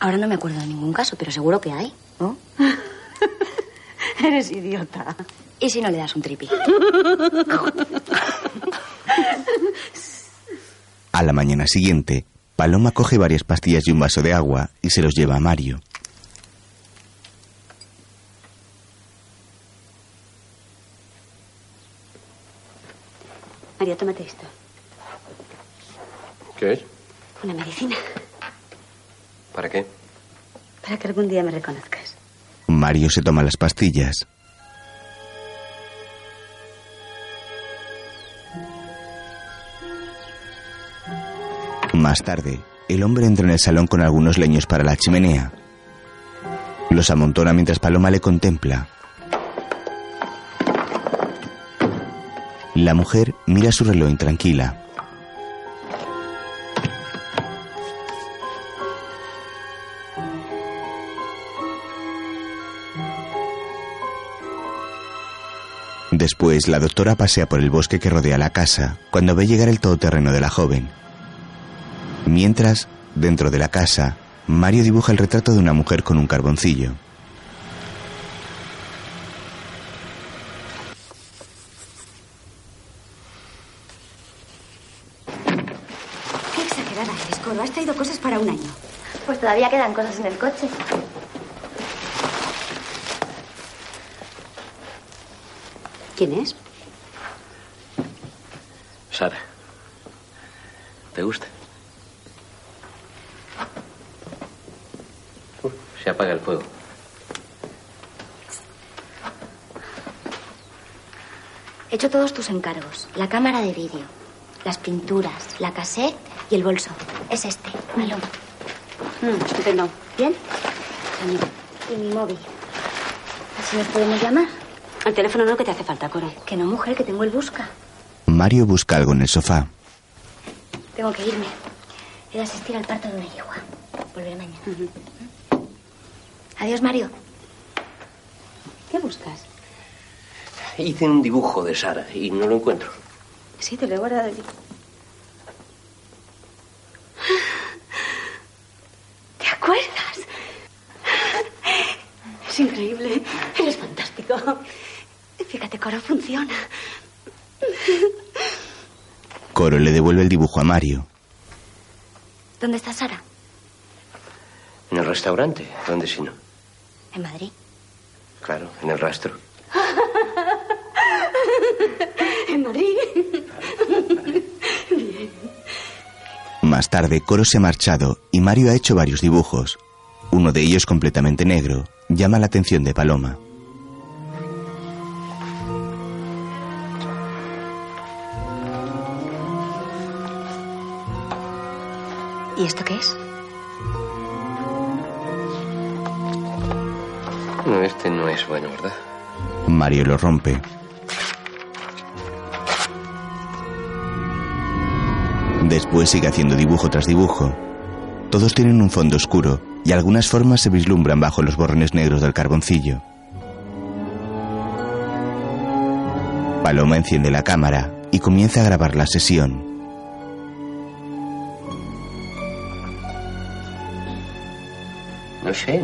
Ahora no me acuerdo de ningún caso, pero seguro que hay, ¿no? [laughs] Eres idiota. ¿Y si no le das un tripi? A la mañana siguiente, Paloma coge varias pastillas y un vaso de agua y se los lleva a Mario. Mario, tómate esto. ¿Qué es? Una medicina. ¿Para qué? Para que algún día me reconozcas. Mario se toma las pastillas. Más tarde, el hombre entra en el salón con algunos leños para la chimenea. Los amontona mientras Paloma le contempla. La mujer mira su reloj intranquila. Después, la doctora pasea por el bosque que rodea la casa cuando ve llegar el todoterreno de la joven. Mientras, dentro de la casa, Mario dibuja el retrato de una mujer con un carboncillo. Qué exagerada eres, Coro. Has traído cosas para un año. Pues todavía quedan cosas en el coche. ¿Quién es? Sara. ¿Te gusta? Se apaga el fuego. He hecho todos tus encargos. La cámara de vídeo, las pinturas, la cassette y el bolso. Es este, Paloma. Mm, estupendo. ¿Bien? Y mi móvil. ¿Así nos podemos llamar? Al teléfono no que te hace falta, Coro. Que no, mujer, que tengo el busca. Mario busca algo en el sofá. Tengo que irme. He de asistir al parto de una yegua. Volveré mañana. Adiós, Mario. ¿Qué buscas? Hice un dibujo de Sara y no lo encuentro. Sí, te lo he guardado allí. ¿Te acuerdas? Es increíble. Eres fantástico. Fíjate, Coro, funciona. Coro le devuelve el dibujo a Mario. ¿Dónde está Sara? En el restaurante, ¿dónde si no? En Madrid. Claro, en el rastro. [laughs] en Madrid. Más tarde, Coro se ha marchado y Mario ha hecho varios dibujos. Uno de ellos completamente negro llama la atención de Paloma. ¿Y esto qué es? No, este no es bueno, ¿verdad? Mario lo rompe. Después sigue haciendo dibujo tras dibujo. Todos tienen un fondo oscuro y algunas formas se vislumbran bajo los borrones negros del carboncillo. Paloma enciende la cámara y comienza a grabar la sesión. No sé,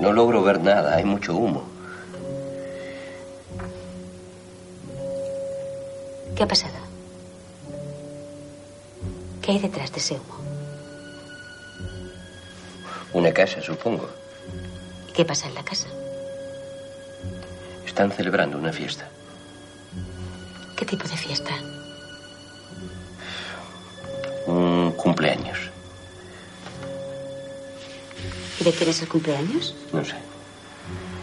no logro ver nada, hay mucho humo. ¿Qué ha pasado? ¿Qué hay detrás de ese humo? Una casa, supongo. ¿Y qué pasa en la casa? Están celebrando una fiesta. ¿Qué tipo de fiesta? De quién es el cumpleaños? No sé.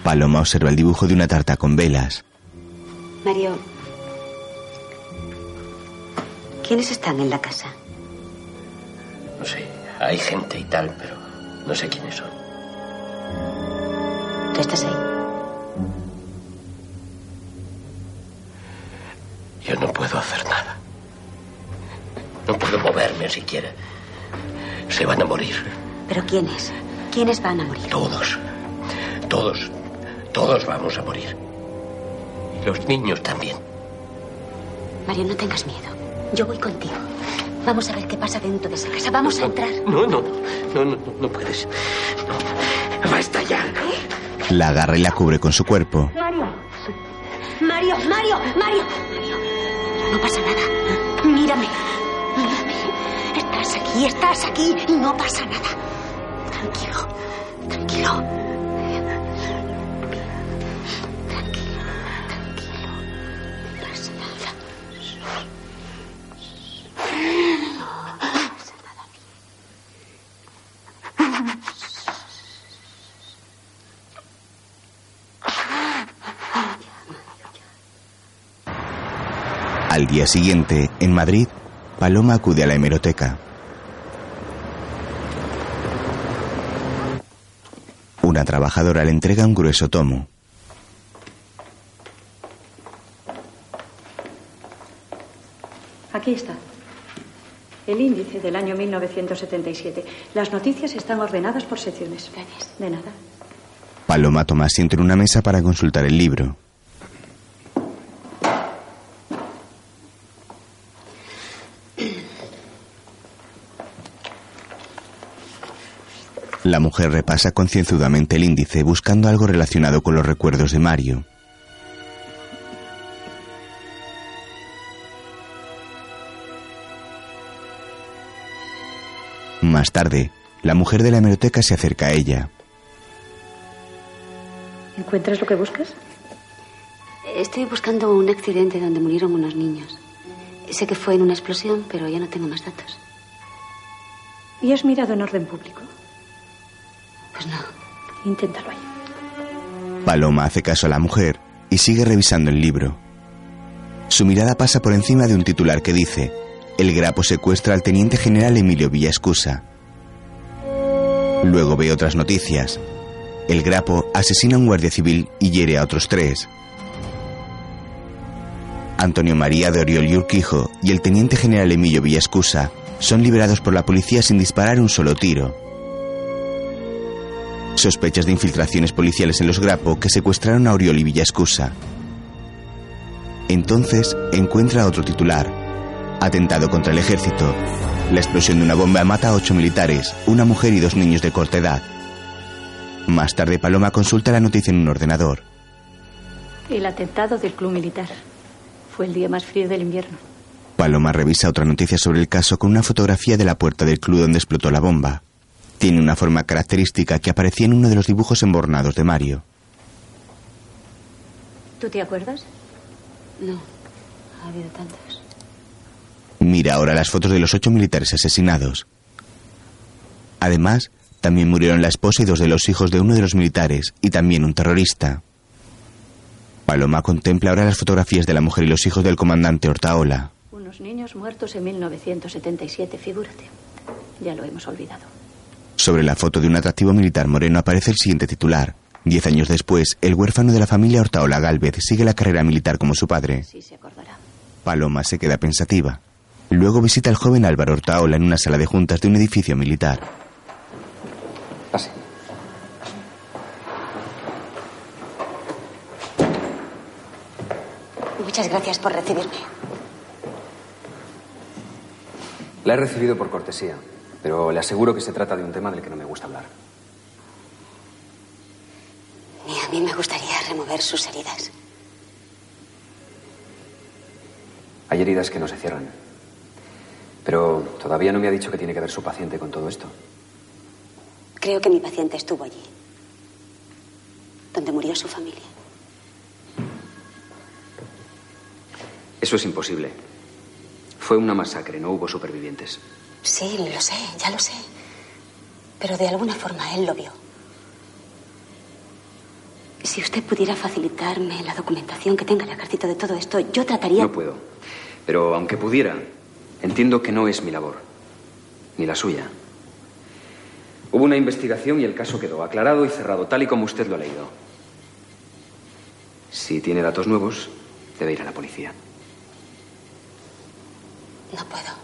Paloma observa el dibujo de una tarta con velas. Mario, ¿quiénes están en la casa? No sé. Hay gente y tal, pero no sé quiénes son. ¿Tú estás ahí? Yo no puedo hacer nada. No puedo moverme siquiera. Se van a morir. ¿Pero quiénes? ¿Quiénes van a morir? Todos. Todos. Todos vamos a morir. Y los niños también. Mario, no tengas miedo. Yo voy contigo. Vamos a ver qué pasa dentro de esa casa. Vamos a entrar. No, no, no, no, no, no puedes. No. Va a estallar. La agarra y la cubre con su cuerpo. Mario. Mario, Mario, Mario. Mario. No pasa nada. Mírame. Mírame. Estás aquí, estás aquí y no pasa nada. Tranquilo. Al día siguiente, en Madrid, Paloma acude a la hemeroteca. Una trabajadora le entrega un grueso tomo. Aquí está. El índice del año 1977. Las noticias están ordenadas por secciones. Gracias. De nada. Paloma toma asiento en una mesa para consultar el libro. La mujer repasa concienzudamente el índice buscando algo relacionado con los recuerdos de Mario. Más tarde, la mujer de la hemeroteca se acerca a ella. ¿Encuentras lo que buscas? Estoy buscando un accidente donde murieron unos niños. Sé que fue en una explosión, pero ya no tengo más datos. ¿Y has mirado en orden público? Pues no. Inténtalo ahí. Paloma hace caso a la mujer y sigue revisando el libro. Su mirada pasa por encima de un titular que dice: El Grapo secuestra al teniente general Emilio Villascusa. Luego ve otras noticias. El Grapo asesina a un guardia civil y hiere a otros tres. Antonio María de Oriol y Urquijo y el teniente general Emilio Villascusa son liberados por la policía sin disparar un solo tiro. Sospechas de infiltraciones policiales en los Grapo que secuestraron a Oriol y Villascusa. Entonces encuentra otro titular. Atentado contra el ejército. La explosión de una bomba mata a ocho militares, una mujer y dos niños de corta edad. Más tarde Paloma consulta la noticia en un ordenador. El atentado del club militar. Fue el día más frío del invierno. Paloma revisa otra noticia sobre el caso con una fotografía de la puerta del club donde explotó la bomba. Tiene una forma característica que aparecía en uno de los dibujos embornados de Mario. ¿Tú te acuerdas? No, ha habido tantos. Mira ahora las fotos de los ocho militares asesinados. Además, también murieron la esposa y dos de los hijos de uno de los militares y también un terrorista. Paloma contempla ahora las fotografías de la mujer y los hijos del comandante Hortaola. Unos niños muertos en 1977, figúrate. Ya lo hemos olvidado. Sobre la foto de un atractivo militar moreno aparece el siguiente titular. Diez años después, el huérfano de la familia Hortaola Galvez sigue la carrera militar como su padre. Sí se acordará. Paloma se queda pensativa. Luego visita al joven Álvaro Hortaola en una sala de juntas de un edificio militar. Pase. Muchas gracias por recibirme. La he recibido por cortesía, pero le aseguro que se trata de un tema del que no me gusta hablar. Ni a mí me gustaría remover sus heridas. Hay heridas que no se cierran. Pero todavía no me ha dicho que tiene que ver su paciente con todo esto. Creo que mi paciente estuvo allí, donde murió su familia. Eso es imposible. Fue una masacre, no hubo supervivientes. Sí, lo sé, ya lo sé. Pero de alguna forma él lo vio. Si usted pudiera facilitarme la documentación que tenga el ejército de todo esto, yo trataría... No puedo. Pero aunque pudiera, entiendo que no es mi labor. Ni la suya. Hubo una investigación y el caso quedó aclarado y cerrado, tal y como usted lo ha leído. Si tiene datos nuevos, debe ir a la policía. No puedo.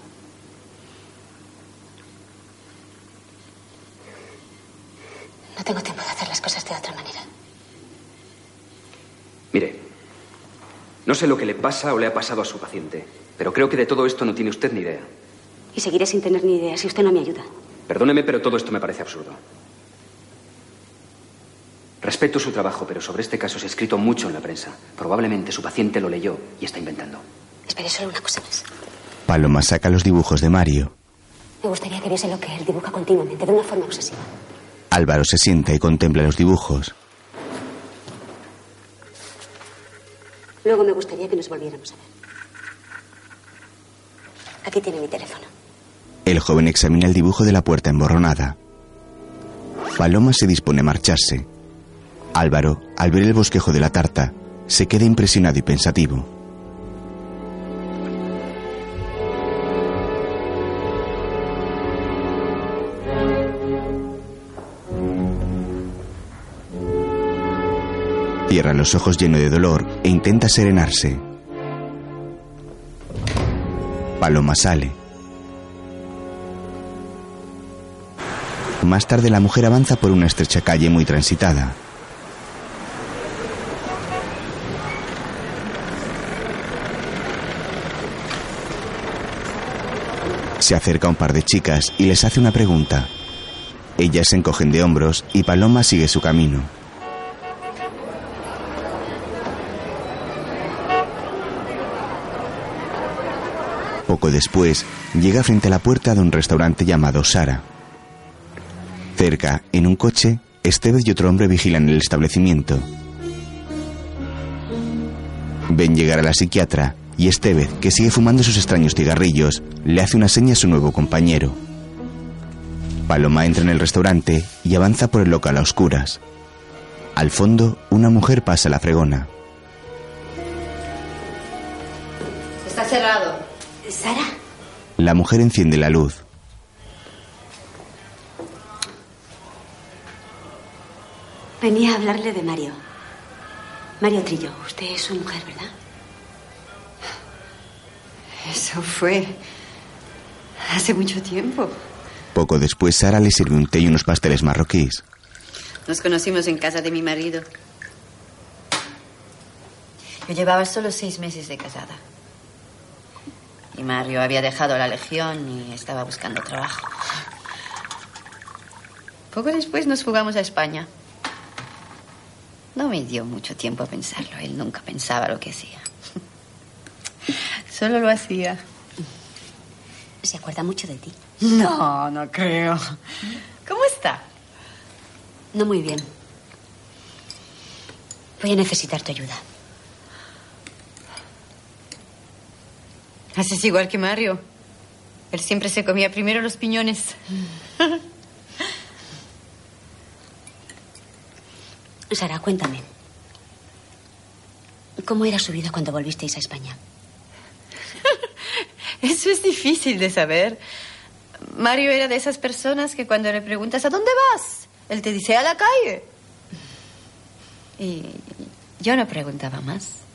No tengo tiempo de hacer las cosas de otra manera. Mire, no sé lo que le pasa o le ha pasado a su paciente, pero creo que de todo esto no tiene usted ni idea. Y seguiré sin tener ni idea si usted no me ayuda. Perdóneme, pero todo esto me parece absurdo. Respeto su trabajo, pero sobre este caso se ha escrito mucho en la prensa. Probablemente su paciente lo leyó y está inventando. Espere solo una cosa más. Paloma saca los dibujos de Mario. Me gustaría que viese lo que él dibuja continuamente, de una forma obsesiva. Álvaro se sienta y contempla los dibujos. Luego me gustaría que nos volviéramos a ver. Aquí tiene mi teléfono. El joven examina el dibujo de la puerta emborronada. Paloma se dispone a marcharse. Álvaro, al ver el bosquejo de la tarta, se queda impresionado y pensativo. Cierra los ojos lleno de dolor e intenta serenarse. Paloma sale. Más tarde la mujer avanza por una estrecha calle muy transitada. Se acerca a un par de chicas y les hace una pregunta. Ellas se encogen de hombros y Paloma sigue su camino. Poco después, llega frente a la puerta de un restaurante llamado Sara. Cerca, en un coche, Estevez y otro hombre vigilan el establecimiento. Ven llegar a la psiquiatra y Estevez, que sigue fumando sus extraños cigarrillos, le hace una seña a su nuevo compañero. Paloma entra en el restaurante y avanza por el local a oscuras. Al fondo, una mujer pasa la fregona. Está cerrado. ¿Sara? La mujer enciende la luz. Venía a hablarle de Mario. Mario Trillo, usted es su mujer, ¿verdad? Eso fue hace mucho tiempo. Poco después, Sara le sirve un té y unos pasteles marroquíes. Nos conocimos en casa de mi marido. Yo llevaba solo seis meses de casada. Y Mario había dejado la legión y estaba buscando trabajo. Poco después nos fugamos a España. No me dio mucho tiempo a pensarlo. Él nunca pensaba lo que hacía. [laughs] Solo lo hacía. Se acuerda mucho de ti. No, no creo. ¿Cómo está? No muy bien. Voy a necesitar tu ayuda. Haces igual que Mario. Él siempre se comía primero los piñones. [laughs] Sara, cuéntame. ¿Cómo era su vida cuando volvisteis a España? [laughs] Eso es difícil de saber. Mario era de esas personas que cuando le preguntas ¿a dónde vas? Él te dice a la calle. Y yo no preguntaba más.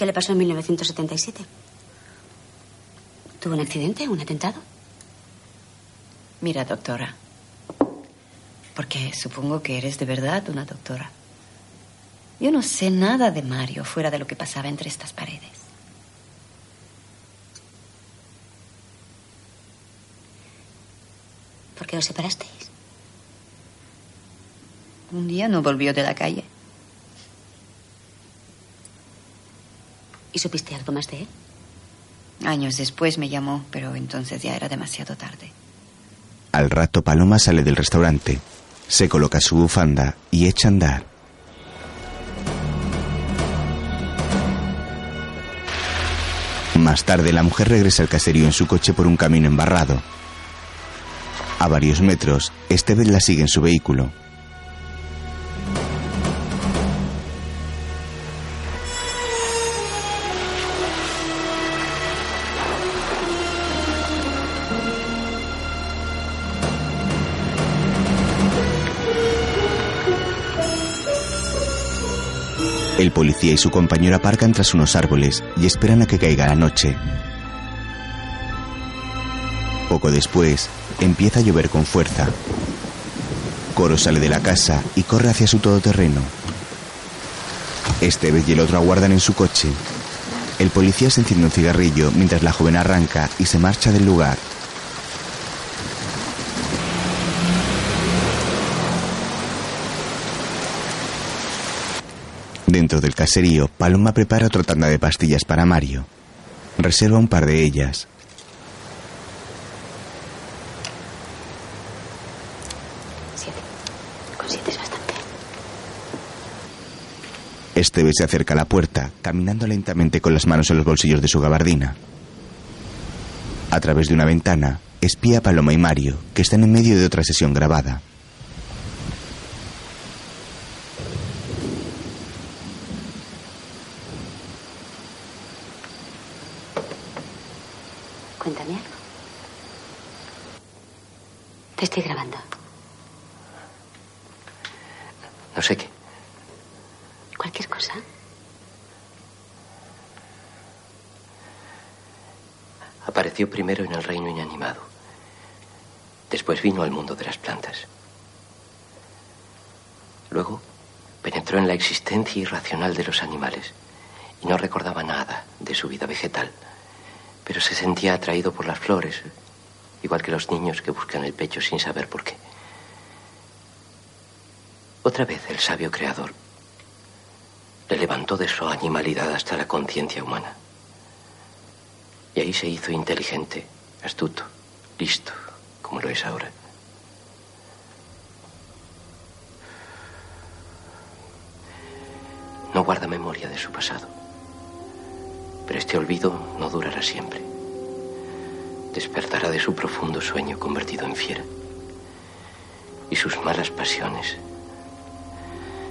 ¿Qué le pasó en 1977? ¿Tuvo un accidente, un atentado? Mira, doctora. Porque supongo que eres de verdad una doctora. Yo no sé nada de Mario fuera de lo que pasaba entre estas paredes. ¿Por qué os separasteis? Un día no volvió de la calle. Supiste algo más de él? Años después me llamó, pero entonces ya era demasiado tarde. Al rato Paloma sale del restaurante, se coloca su bufanda y echa a andar. Más tarde la mujer regresa al caserío en su coche por un camino embarrado. A varios metros, Estevez la sigue en su vehículo. El policía y su compañero aparcan tras unos árboles y esperan a que caiga la noche. Poco después, empieza a llover con fuerza. Coro sale de la casa y corre hacia su todoterreno. Estevez y el otro aguardan en su coche. El policía se enciende un cigarrillo mientras la joven arranca y se marcha del lugar. Dentro del caserío, Paloma prepara otra tanda de pastillas para Mario. Reserva un par de ellas. Siete. Con siete es bastante. Esteve se acerca a la puerta, caminando lentamente con las manos en los bolsillos de su gabardina. A través de una ventana, espía a Paloma y Mario, que están en medio de otra sesión grabada. Cuéntame algo. Te estoy grabando. No sé qué. Cualquier cosa. Apareció primero en el reino inanimado. Después vino al mundo de las plantas. Luego penetró en la existencia irracional de los animales y no recordaba nada de su vida vegetal, pero se sentía atraído por las flores, igual que los niños que buscan el pecho sin saber por qué. Otra vez el sabio creador le levantó de su animalidad hasta la conciencia humana. Y ahí se hizo inteligente, astuto, listo, como lo es ahora. No guarda memoria de su pasado. Pero este olvido no durará siempre. Despertará de su profundo sueño convertido en fiera. Y sus malas pasiones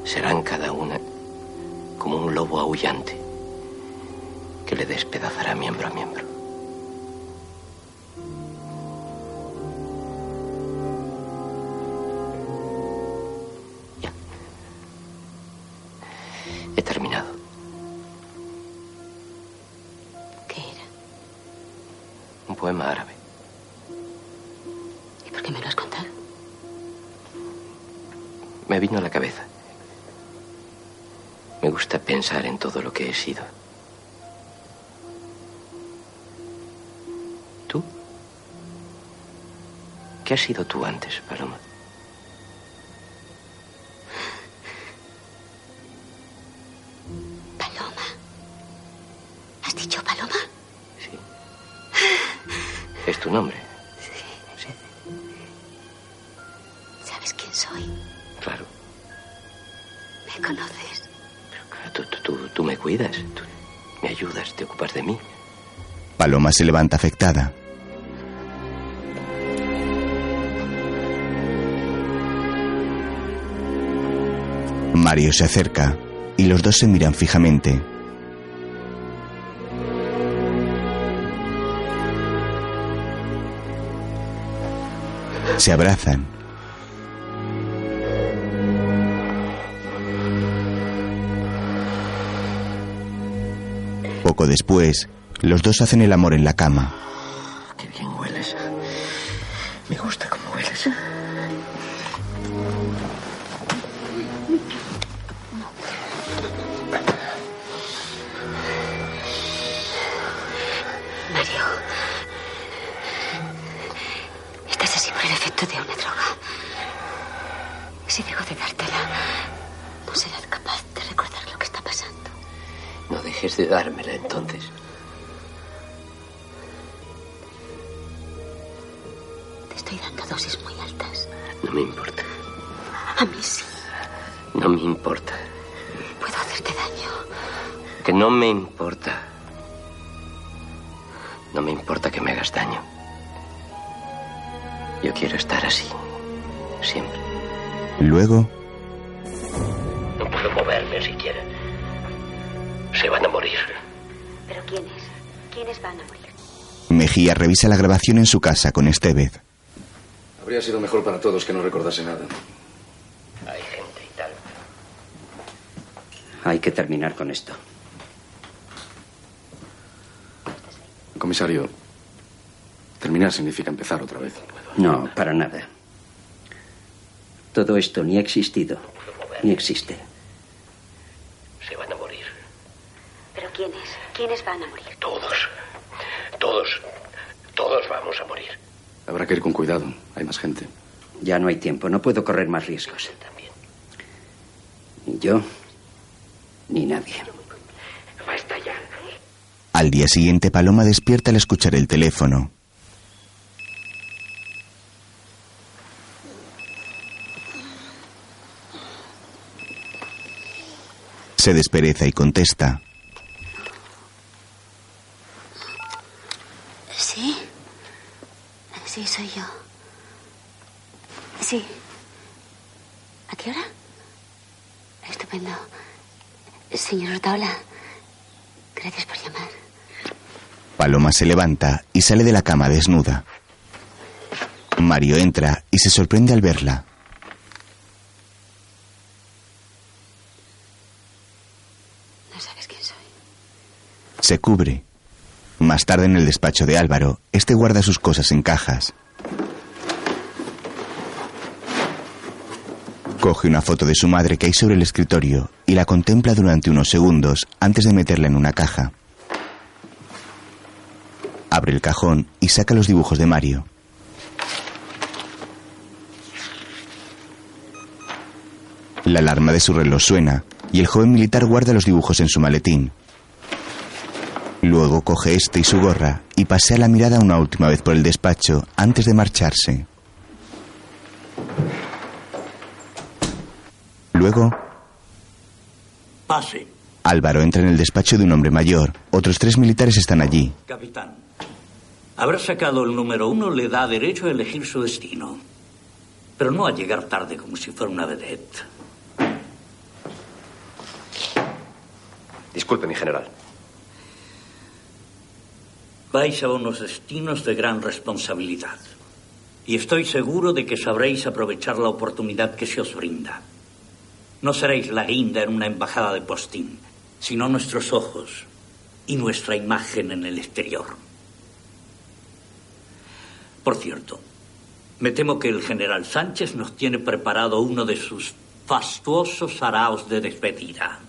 serán cada una como un lobo aullante que le despedazará miembro a miembro. En todo lo que he sido. ¿Tú? ¿Qué has sido tú antes, Paloma? Paloma se levanta afectada. Mario se acerca y los dos se miran fijamente. Se abrazan. Poco después, los dos hacen el amor en la cama. En su casa con Estevez. Habría sido mejor para todos que no recordase nada. Hay gente y tal. Hay que terminar con esto. Comisario, terminar significa empezar otra vez. No, para nada. Todo esto ni ha existido, ni existe. Se van a morir. ¿Pero quiénes? ¿Quiénes van a morir? Todos. Todos. Habrá que ir con cuidado. Hay más gente. Ya no hay tiempo, no puedo correr más riesgos. Ni yo, ni nadie. Basta ya. Al día siguiente, Paloma despierta al escuchar el teléfono. Se despereza y contesta. Sí. Sí, soy yo. Sí. ¿A qué hora? Estupendo. Señor Ortaola, gracias por llamar. Paloma se levanta y sale de la cama desnuda. Mario entra y se sorprende al verla. No sabes quién soy. Se cubre. Más tarde en el despacho de Álvaro, este guarda sus cosas en cajas. Coge una foto de su madre que hay sobre el escritorio y la contempla durante unos segundos antes de meterla en una caja. Abre el cajón y saca los dibujos de Mario. La alarma de su reloj suena y el joven militar guarda los dibujos en su maletín. Luego coge este y su gorra y pasea la mirada una última vez por el despacho antes de marcharse. Luego, Pase, Álvaro entra en el despacho de un hombre mayor. Otros tres militares están allí. capitán. Haber sacado el número uno le da derecho a elegir su destino. Pero no a llegar tarde como si fuera una vedette. Disculpe, mi general. Vais a unos destinos de gran responsabilidad. Y estoy seguro de que sabréis aprovechar la oportunidad que se os brinda. No seréis la guinda en una embajada de postín, sino nuestros ojos y nuestra imagen en el exterior. Por cierto, me temo que el general Sánchez nos tiene preparado uno de sus fastuosos araos de despedida.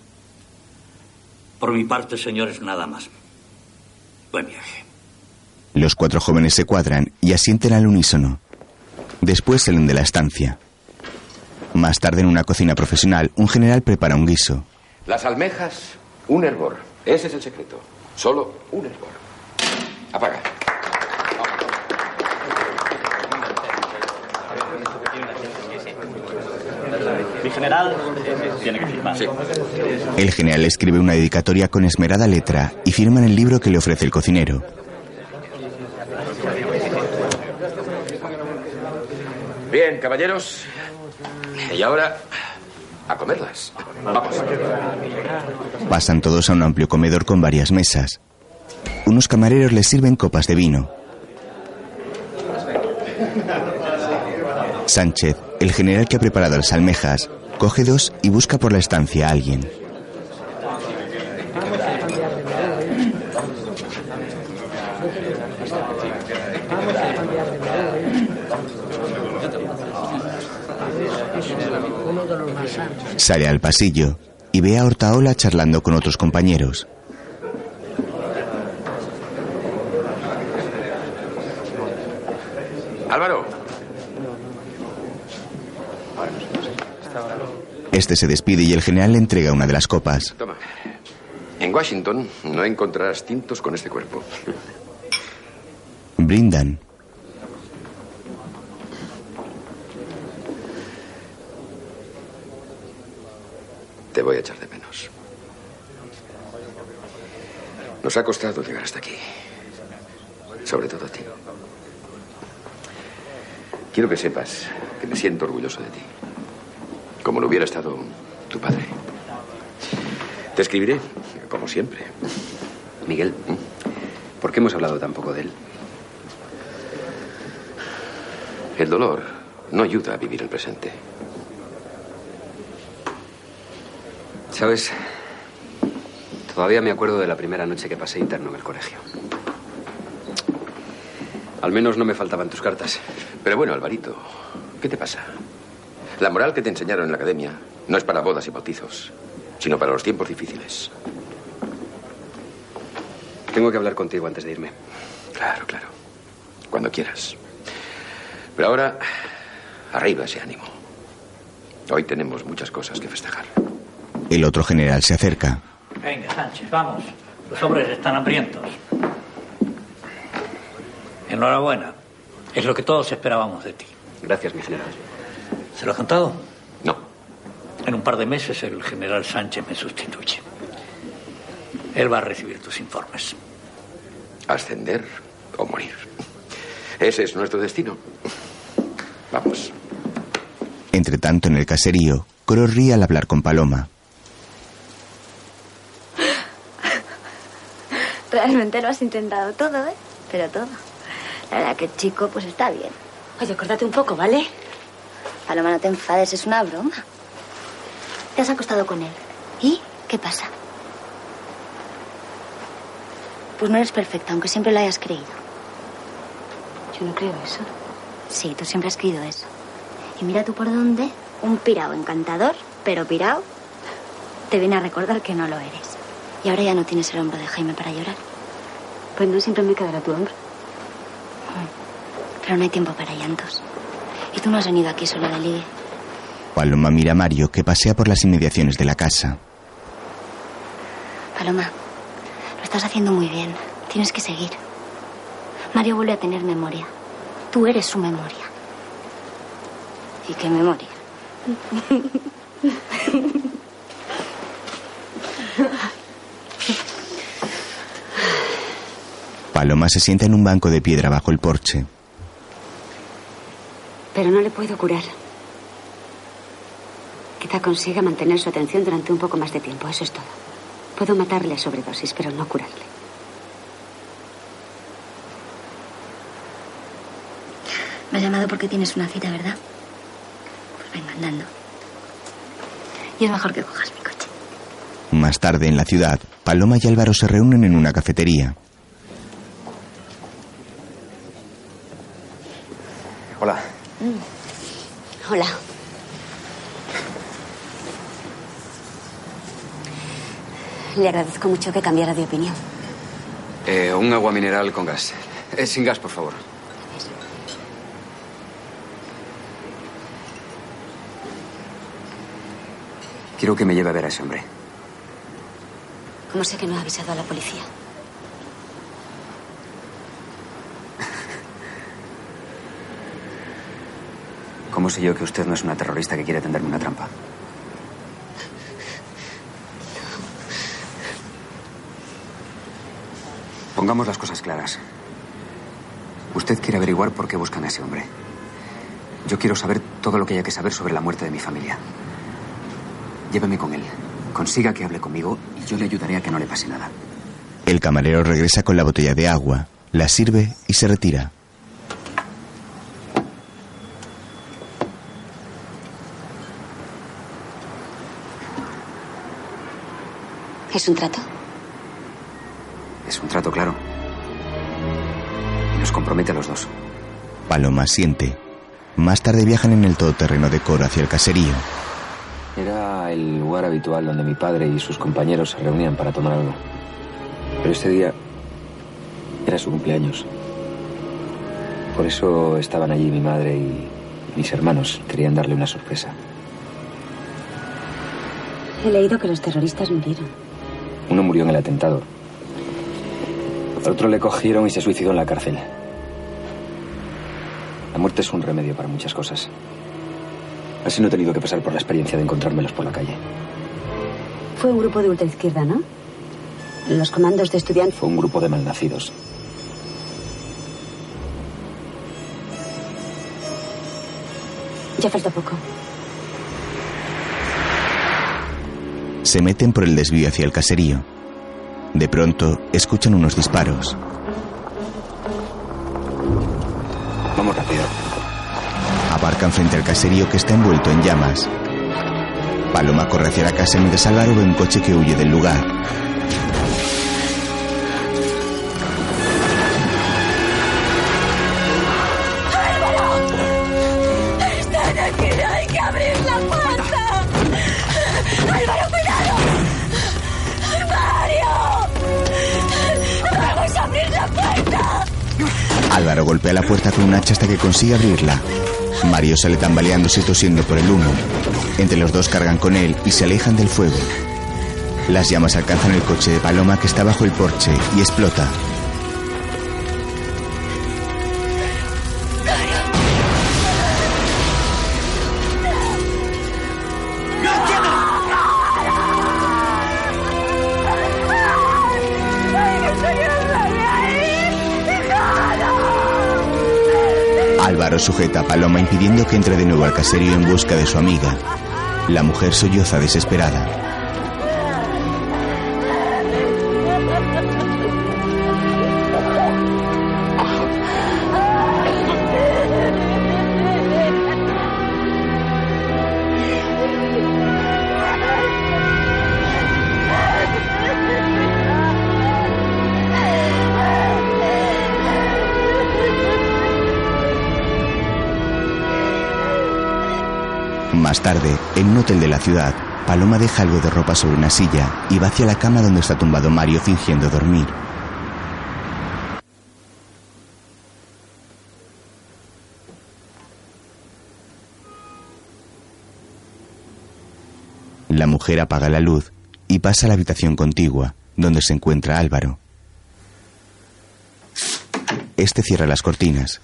Por mi parte, señores, nada más. Buen viaje. Los cuatro jóvenes se cuadran y asienten al unísono. Después salen de la estancia. Más tarde en una cocina profesional, un general prepara un guiso. Las almejas, un hervor. Ese es el secreto. Solo un hervor. Apaga. Mi general tiene que firmar. El general escribe una dedicatoria con esmerada letra y firma en el libro que le ofrece el cocinero. Bien, caballeros. Y ahora, a comerlas. Vamos. Pasan todos a un amplio comedor con varias mesas. Unos camareros les sirven copas de vino. Sánchez, el general que ha preparado las almejas, coge dos y busca por la estancia a alguien. Sale al pasillo y ve a Hortaola charlando con otros compañeros. Álvaro. Este se despide y el general le entrega una de las copas. Toma. En Washington no encontrarás tintos con este cuerpo. Brindan. Te voy a echar de menos. Nos ha costado llegar hasta aquí. Sobre todo a ti. Quiero que sepas que me siento orgulloso de ti. Como lo hubiera estado tu padre. Te escribiré, como siempre. Miguel, ¿por qué hemos hablado tan poco de él? El dolor no ayuda a vivir el presente. ¿Sabes? Todavía me acuerdo de la primera noche que pasé interno en el colegio. Al menos no me faltaban tus cartas. Pero bueno, Alvarito, ¿qué te pasa? La moral que te enseñaron en la academia no es para bodas y bautizos, sino para los tiempos difíciles. Tengo que hablar contigo antes de irme. Claro, claro. Cuando quieras. Pero ahora, arriba ese ánimo. Hoy tenemos muchas cosas que festejar. El otro general se acerca. Venga, Sánchez, vamos. Los hombres están hambrientos. Enhorabuena. Es lo que todos esperábamos de ti. Gracias, mi general. ¿Se lo has contado? No. En un par de meses el general Sánchez me sustituye. Él va a recibir tus informes. Ascender o morir. Ese es nuestro destino. Vamos. Entre tanto, en el caserío, Coro ríe al hablar con Paloma. Realmente lo has intentado todo, ¿eh? Pero todo. La verdad que el chico, pues está bien. Oye, acordate un poco, ¿vale? Paloma, no te enfades, es una broma. Te has acostado con él. ¿Y qué pasa? Pues no eres perfecta, aunque siempre lo hayas creído. Yo no creo eso. Sí, tú siempre has creído eso. Y mira tú por dónde, un pirao encantador, pero pirao, te viene a recordar que no lo eres. Y ahora ya no tienes el hombro de Jaime para llorar. Pues no siempre me quedará tu hombro. Pero no hay tiempo para llantos. Y tú no has venido aquí solo de ligue. Paloma mira a Mario que pasea por las inmediaciones de la casa. Paloma, lo estás haciendo muy bien. Tienes que seguir. Mario vuelve a tener memoria. Tú eres su memoria. ¿Y qué memoria? [laughs] Paloma se sienta en un banco de piedra bajo el porche. Pero no le puedo curar. Quizá consiga mantener su atención durante un poco más de tiempo, eso es todo. Puedo matarle a sobredosis, pero no curarle. Me has llamado porque tienes una cita, ¿verdad? Pues venga, andando. Y es mejor que cojas mi coche. Más tarde, en la ciudad, Paloma y Álvaro se reúnen en una cafetería. Hola. Mm. Hola. Le agradezco mucho que cambiara de opinión. Eh, un agua mineral con gas. Eh, sin gas, por favor. Quiero que me lleve a ver a ese hombre. ¿Cómo sé que no ha avisado a la policía? ¿Cómo sé yo que usted no es una terrorista que quiere tenderme una trampa? Pongamos las cosas claras. Usted quiere averiguar por qué buscan a ese hombre. Yo quiero saber todo lo que haya que saber sobre la muerte de mi familia. Lléveme con él. Consiga que hable conmigo y yo le ayudaré a que no le pase nada. El camarero regresa con la botella de agua, la sirve y se retira. ¿Es un trato? Es un trato claro. Y nos compromete a los dos. Paloma siente. Más tarde viajan en el todoterreno de Coro hacia el caserío. Era el lugar habitual donde mi padre y sus compañeros se reunían para tomar algo. Pero este día era su cumpleaños. Por eso estaban allí mi madre y mis hermanos. Querían darle una sorpresa. He leído que los terroristas murieron. Uno murió en el atentado. Al otro le cogieron y se suicidó en la cárcel. La muerte es un remedio para muchas cosas. Así no he tenido que pasar por la experiencia de encontrármelos por la calle. Fue un grupo de ultraizquierda, ¿no? Los comandos de estudiantes. Fue un grupo de malnacidos. Ya falta poco. Se meten por el desvío hacia el caserío. De pronto, escuchan unos disparos. Vamos rápido. Aparcan frente al caserío que está envuelto en llamas. Paloma corre hacia la casa mientras Álvaro ve un coche que huye del lugar. La puerta con un hacha hasta que consigue abrirla. Mario sale tambaleándose tosiendo por el humo. Entre los dos cargan con él y se alejan del fuego. Las llamas alcanzan el coche de Paloma que está bajo el porche y explota. Sujeta a Paloma impidiendo que entre de nuevo al caserío en busca de su amiga. La mujer solloza desesperada. De la ciudad, Paloma deja algo de ropa sobre una silla y va hacia la cama donde está tumbado Mario fingiendo dormir. La mujer apaga la luz y pasa a la habitación contigua, donde se encuentra Álvaro. Este cierra las cortinas.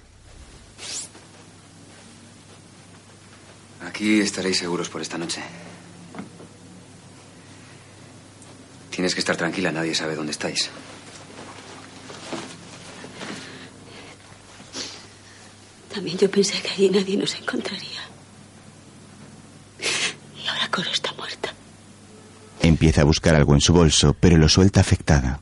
Aquí estaréis seguros por esta noche. Tienes que estar tranquila, nadie sabe dónde estáis. También yo pensé que allí nadie nos encontraría. Y ahora Coro está muerta. Empieza a buscar algo en su bolso, pero lo suelta afectada.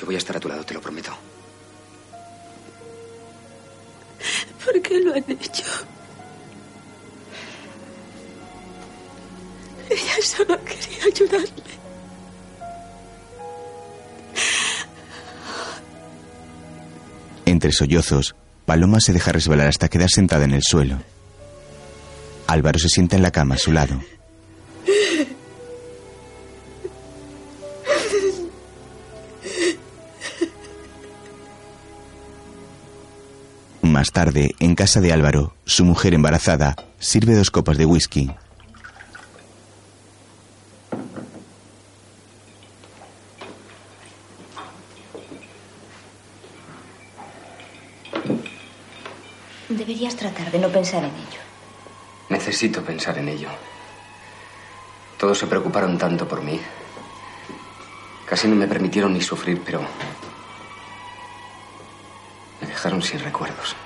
Yo voy a estar a tu lado, te lo prometo. ¿Por qué lo han hecho? Ella solo quería ayudarle. Entre sollozos, Paloma se deja resbalar hasta quedar sentada en el suelo. Álvaro se sienta en la cama a su lado. Más tarde, en casa de Álvaro, su mujer embarazada sirve dos copas de whisky. Deberías tratar de no pensar en ello. Necesito pensar en ello. Todos se preocuparon tanto por mí. Casi no me permitieron ni sufrir, pero me dejaron sin recuerdos.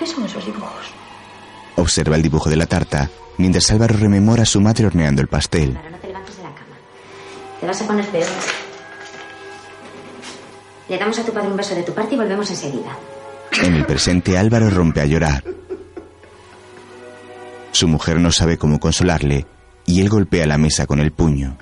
¿Qué son esos dibujos? Observa el dibujo de la tarta mientras Álvaro rememora a su madre horneando el pastel. Ahora no te levantes de la cama. Te vas a poner peor. Le damos a tu padre un beso de tu parte y volvemos enseguida. En el presente Álvaro rompe a llorar. Su mujer no sabe cómo consolarle y él golpea la mesa con el puño.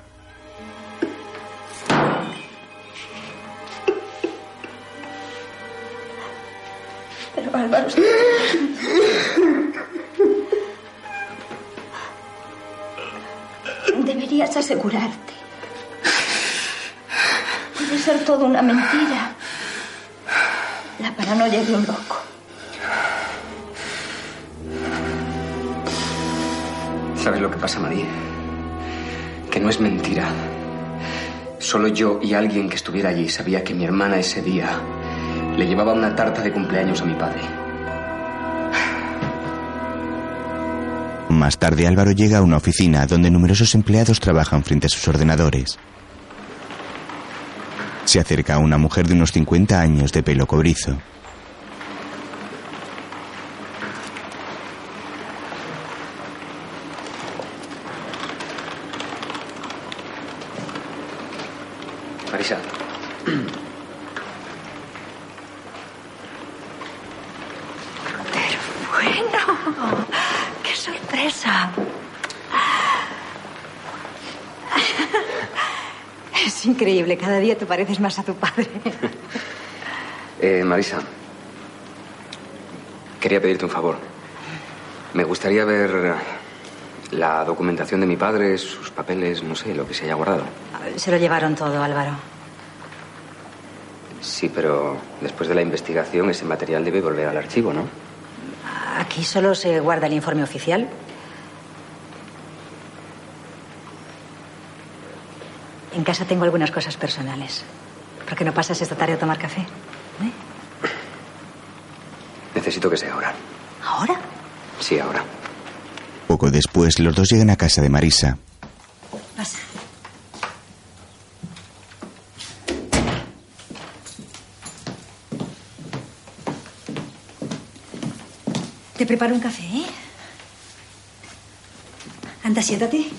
Alguien que estuviera allí sabía que mi hermana ese día le llevaba una tarta de cumpleaños a mi padre. Más tarde Álvaro llega a una oficina donde numerosos empleados trabajan frente a sus ordenadores. Se acerca a una mujer de unos 50 años de pelo cobrizo. Marisa. Bueno, qué sorpresa. Es increíble, cada día te pareces más a tu padre. [laughs] Eh, Marisa. Quería pedirte un favor. Me gustaría ver la documentación de mi padre, sus papeles, no sé, lo que se haya guardado. Se lo llevaron todo, Álvaro. Sí, pero después de la investigación ese material debe volver al archivo, ¿no? Aquí solo se guarda el informe oficial. Casa tengo algunas cosas personales. ¿Por qué no pasas esta tarde a tomar café? Necesito que sea ahora. ¿Ahora? Sí, ahora. Poco después los dos llegan a casa de Marisa. Pasa. Te preparo un café, ¿eh? Anda, siéntate.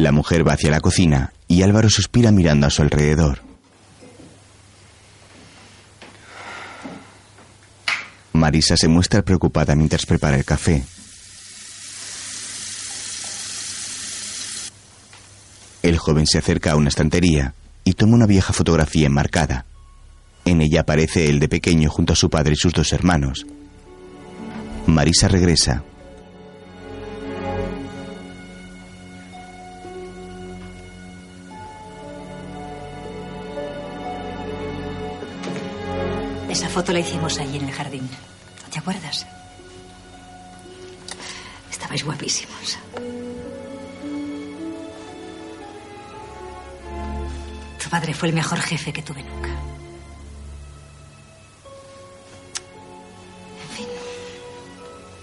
La mujer va hacia la cocina y Álvaro suspira mirando a su alrededor. Marisa se muestra preocupada mientras prepara el café. El joven se acerca a una estantería y toma una vieja fotografía enmarcada. En ella aparece él de pequeño junto a su padre y sus dos hermanos. Marisa regresa. Foto la hicimos allí en el jardín. ¿No te acuerdas? Estabais guapísimos. Tu padre fue el mejor jefe que tuve nunca.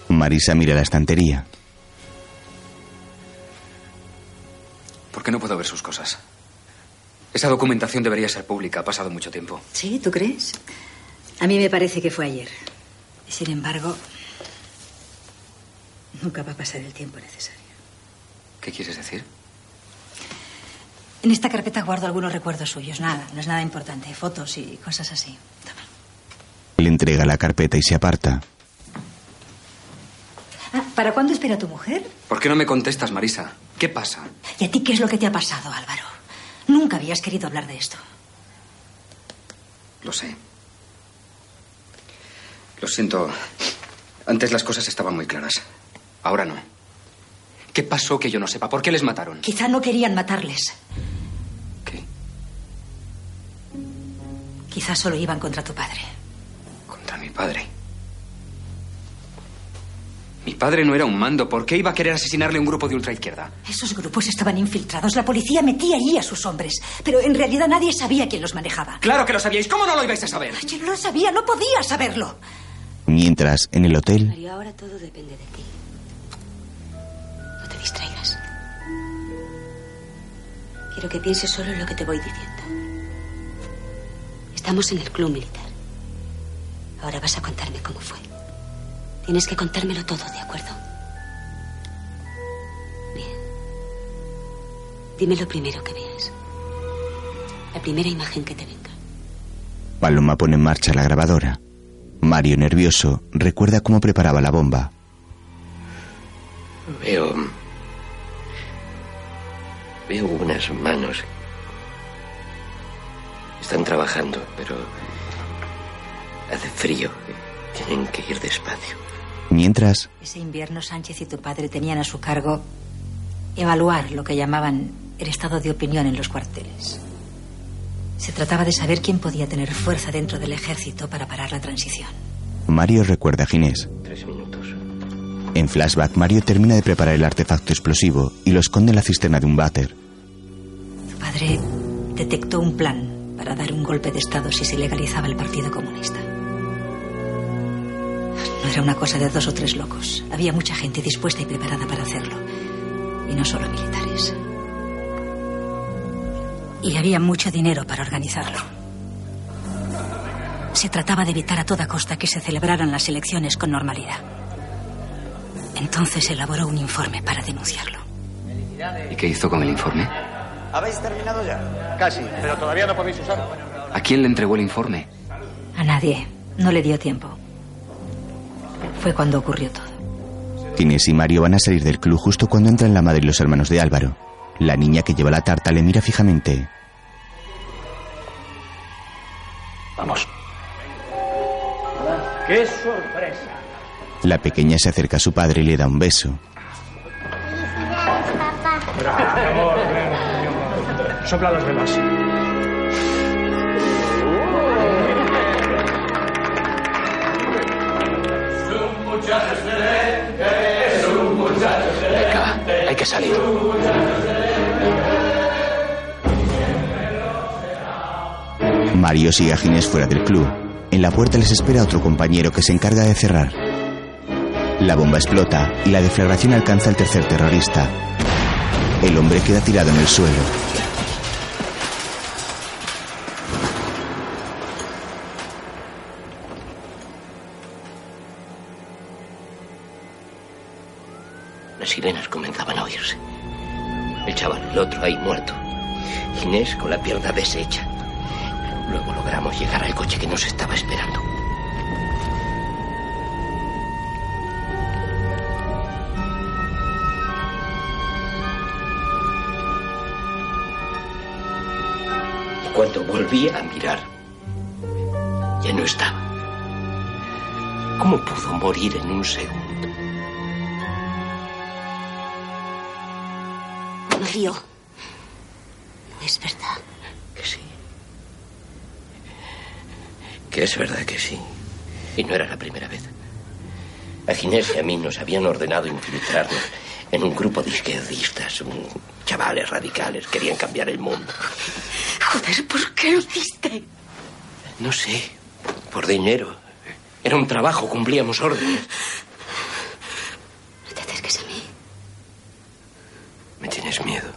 Marisa mira la estantería. ¿Por qué no puedo ver sus cosas? Esa documentación debería ser pública. Ha pasado mucho tiempo. ¿Sí? ¿Tú crees? A mí me parece que fue ayer. Sin embargo, nunca va a pasar el tiempo necesario. ¿Qué quieres decir? En esta carpeta guardo algunos recuerdos suyos. Nada, no es nada importante. Fotos y cosas así. Le entrega la carpeta y se aparta. Ah, ¿Para cuándo espera tu mujer? ¿Por qué no me contestas, Marisa? ¿Qué pasa? ¿Y a ti qué es lo que te ha pasado, Álvaro? Nunca habías querido hablar de esto. Lo sé. Lo siento. Antes las cosas estaban muy claras. Ahora no. ¿Qué pasó que yo no sepa? ¿Por qué les mataron? Quizá no querían matarles. ¿Qué? Quizá solo iban contra tu padre. Contra mi padre. Mi padre no era un mando. ¿Por qué iba a querer asesinarle a un grupo de ultraizquierda? Esos grupos estaban infiltrados. La policía metía allí a sus hombres. Pero en realidad nadie sabía quién los manejaba. Claro que lo sabíais. ¿Cómo no lo ibais a saber? Yo no lo sabía. No podía saberlo. Mientras, en el hotel, Mario, ahora todo depende de ti. No te distraigas. Quiero que pienses solo en lo que te voy diciendo. Estamos en el club militar. Ahora vas a contarme cómo fue. Tienes que contármelo todo, ¿de acuerdo? Bien. Dime lo primero que veas. La primera imagen que te venga. Paloma pone en marcha la grabadora. Mario, nervioso, recuerda cómo preparaba la bomba. Veo. Veo unas manos. Están trabajando, pero. Hace frío. Tienen que ir despacio. Mientras, Ese invierno Sánchez y tu padre tenían a su cargo evaluar lo que llamaban el estado de opinión en los cuarteles. Se trataba de saber quién podía tener fuerza dentro del ejército para parar la transición. Mario recuerda a Ginés. Tres minutos. En flashback, Mario termina de preparar el artefacto explosivo y lo esconde en la cisterna de un váter. Tu padre detectó un plan para dar un golpe de Estado si se legalizaba el Partido Comunista. No era una cosa de dos o tres locos. Había mucha gente dispuesta y preparada para hacerlo. Y no solo militares. Y había mucho dinero para organizarlo. Se trataba de evitar a toda costa que se celebraran las elecciones con normalidad. Entonces elaboró un informe para denunciarlo. ¿Y qué hizo con el informe? ¿Habéis terminado ya? Casi, pero todavía no podéis usarlo. ¿A quién le entregó el informe? A nadie. No le dio tiempo. Fue cuando ocurrió todo. Ginés y Mario van a salir del club justo cuando entran la madre y los hermanos de Álvaro. La niña que lleva la tarta le mira fijamente. Vamos. ¡Qué sorpresa! La pequeña se acerca a su padre y le da un beso. Bravo, Sopla a los demás. Venga, hay que salir. Mario sigue a Ginés fuera del club. En la puerta les espera otro compañero que se encarga de cerrar. La bomba explota y la deflagración alcanza al tercer terrorista. El hombre queda tirado en el suelo. El chaval, el otro ahí muerto. Inés con la pierna deshecha. Luego logramos llegar al coche que nos estaba esperando. Y cuando volví a mirar, ya no estaba. ¿Cómo pudo morir en un segundo? Mario. No es verdad. Que sí. Que es verdad que sí. Y no era la primera vez. A Ginés y a mí nos habían ordenado infiltrarnos en un grupo de izquierdistas, un chavales radicales, querían cambiar el mundo. Joder, ¿por qué lo hiciste? No sé, por dinero. Era un trabajo, cumplíamos órdenes. No te acerques a mí. ¿Me tienes miedo?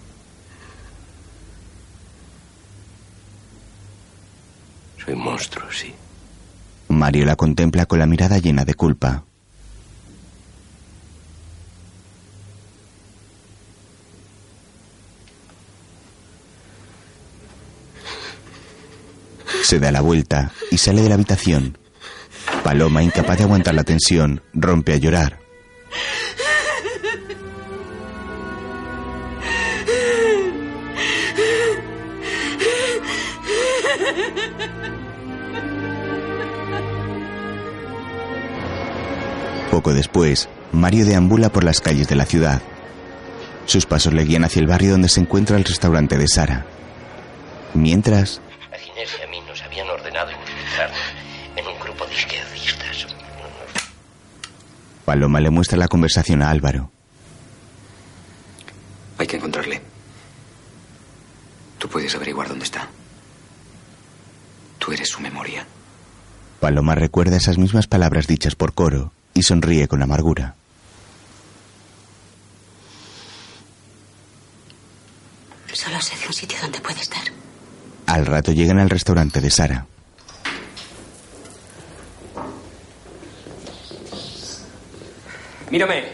Soy un monstruo, sí. Mario la contempla con la mirada llena de culpa. Se da la vuelta y sale de la habitación. Paloma, incapaz de aguantar la tensión, rompe a llorar. Poco después, Mario deambula por las calles de la ciudad. Sus pasos le guían hacia el barrio donde se encuentra el restaurante de Sara. Mientras, A Ginés y a mí nos habían ordenado infiltrarnos en un grupo de izquierdistas. Paloma le muestra la conversación a Álvaro. Hay que encontrarle. Tú puedes averiguar dónde está. Tú eres su memoria. Paloma recuerda esas mismas palabras dichas por Coro y sonríe con amargura. Solo sé de un sitio donde puede estar. Al rato llegan al restaurante de Sara. Mírame.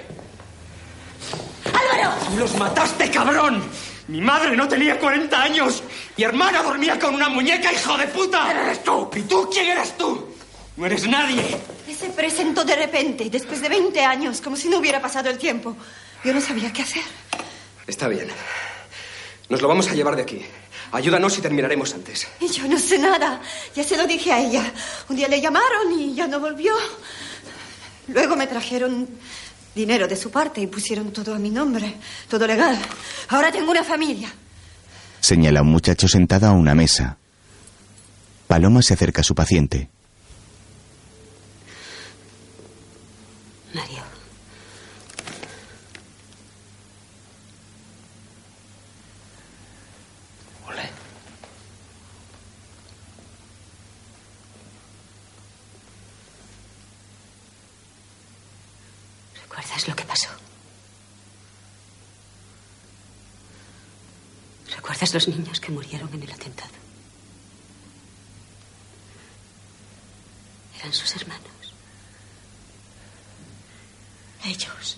¡Álvaro! ¡Tú los mataste, cabrón! Mi madre no tenía 40 años. Mi hermana dormía con una muñeca, hijo de puta. ¡Eres tú! ¿Y tú quién eres tú? No eres nadie. Se presentó de repente, después de 20 años, como si no hubiera pasado el tiempo. Yo no sabía qué hacer. Está bien. Nos lo vamos a llevar de aquí. Ayúdanos y terminaremos antes. Y yo no sé nada. Ya se lo dije a ella. Un día le llamaron y ya no volvió. Luego me trajeron dinero de su parte y pusieron todo a mi nombre. Todo legal. Ahora tengo una familia. Señala a un muchacho sentado a una mesa. Paloma se acerca a su paciente. Mario. Ole. ¿Recuerdas lo que pasó? ¿Recuerdas los niños que murieron en el atentado? Eran sus hermanos. Ellos.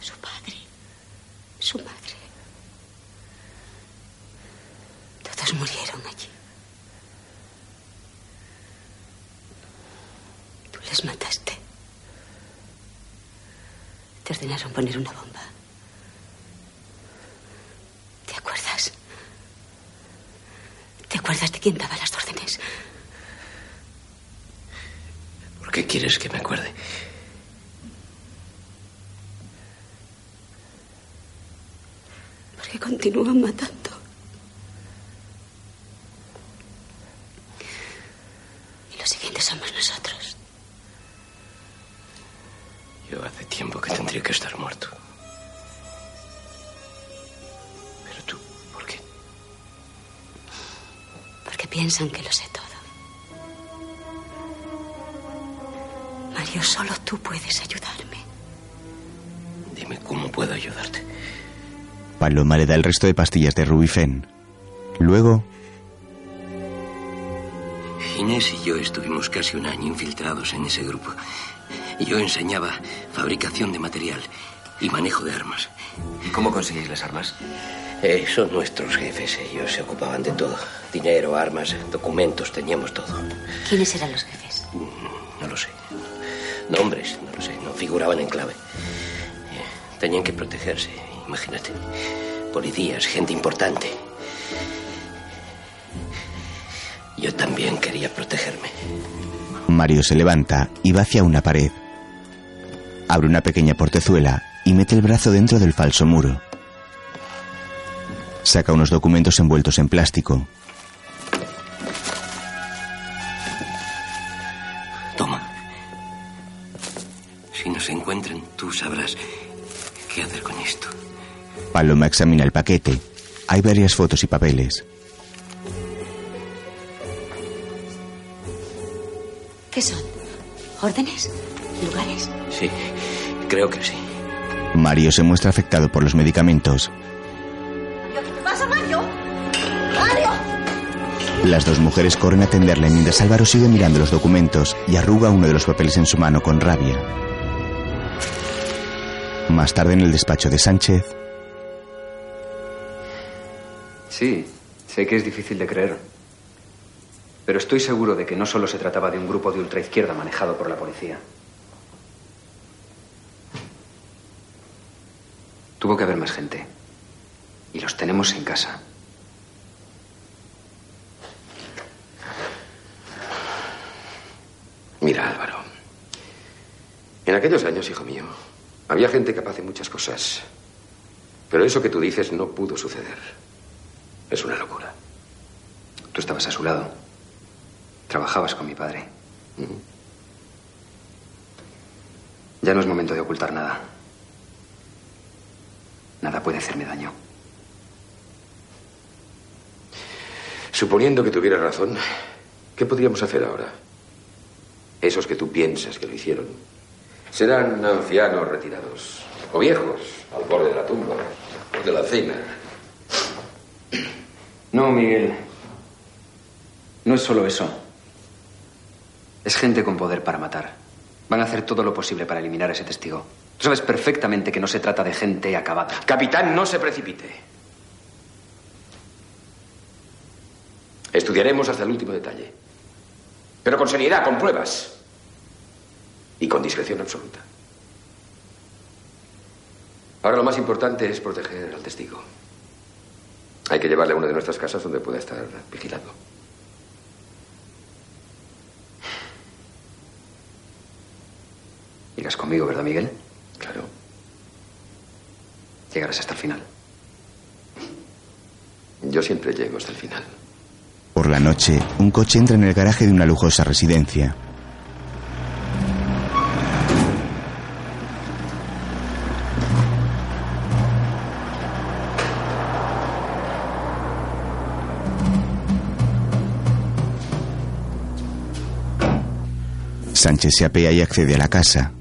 Su padre. Su madre. Todos murieron allí. Tú les mataste. Te ordenaron poner una bomba. ¿Te acuerdas? ¿Te acuerdas de quién daba las órdenes? ¿Por qué quieres que me acuerde? Porque continúan matando. Piensan que lo sé todo. Mario, solo tú puedes ayudarme. Dime cómo puedo ayudarte. Paloma le da el resto de pastillas de Rubifen. Luego, Inés y yo estuvimos casi un año infiltrados en ese grupo. Yo enseñaba fabricación de material y manejo de armas. ¿Y cómo conseguís las armas? Eh, son nuestros jefes. Ellos se ocupaban de todo. Dinero, armas, documentos, teníamos todo. ¿Quiénes eran los jefes? No lo sé. Nombres, no lo sé. No figuraban en clave. Eh, Tenían que protegerse, imagínate. Policías, gente importante. Yo también quería protegerme. Mario se levanta y va hacia una pared. Abre una pequeña portezuela y mete el brazo dentro del falso muro. Saca unos documentos envueltos en plástico. Toma. Si nos encuentran, tú sabrás qué hacer con esto. Paloma examina el paquete. Hay varias fotos y papeles. ¿Qué son? ¿Órdenes? ¿Lugares? Sí, creo que sí. Mario se muestra afectado por los medicamentos. Las dos mujeres corren a atenderle mientras Álvaro sigue mirando los documentos y arruga uno de los papeles en su mano con rabia. Más tarde en el despacho de Sánchez, Sí, sé que es difícil de creer. Pero estoy seguro de que no solo se trataba de un grupo de ultraizquierda manejado por la policía. Tuvo que haber más gente. Y los tenemos en casa. Mira, Álvaro. En aquellos años, hijo mío, había gente capaz de muchas cosas. Pero eso que tú dices no pudo suceder. Es una locura. Tú estabas a su lado. Trabajabas con mi padre. Ya no es momento de ocultar nada. Nada puede hacerme daño. Suponiendo que tuviera razón, ¿qué podríamos hacer ahora? esos que tú piensas que lo hicieron, serán ancianos retirados o viejos al borde de la tumba o de la cena. No, Miguel. No es solo eso. Es gente con poder para matar. Van a hacer todo lo posible para eliminar a ese testigo. Tú sabes perfectamente que no se trata de gente acabada. Capitán, no se precipite. Estudiaremos hasta el último detalle. Pero con seriedad, con pruebas. Y con discreción absoluta. Ahora lo más importante es proteger al testigo. Hay que llevarle a una de nuestras casas donde pueda estar vigilado. Irás conmigo, ¿verdad, Miguel? Claro. Llegarás hasta el final. Yo siempre llego hasta el final. Por la noche, un coche entra en el garaje de una lujosa residencia. Sánchez se apea y accede a la casa.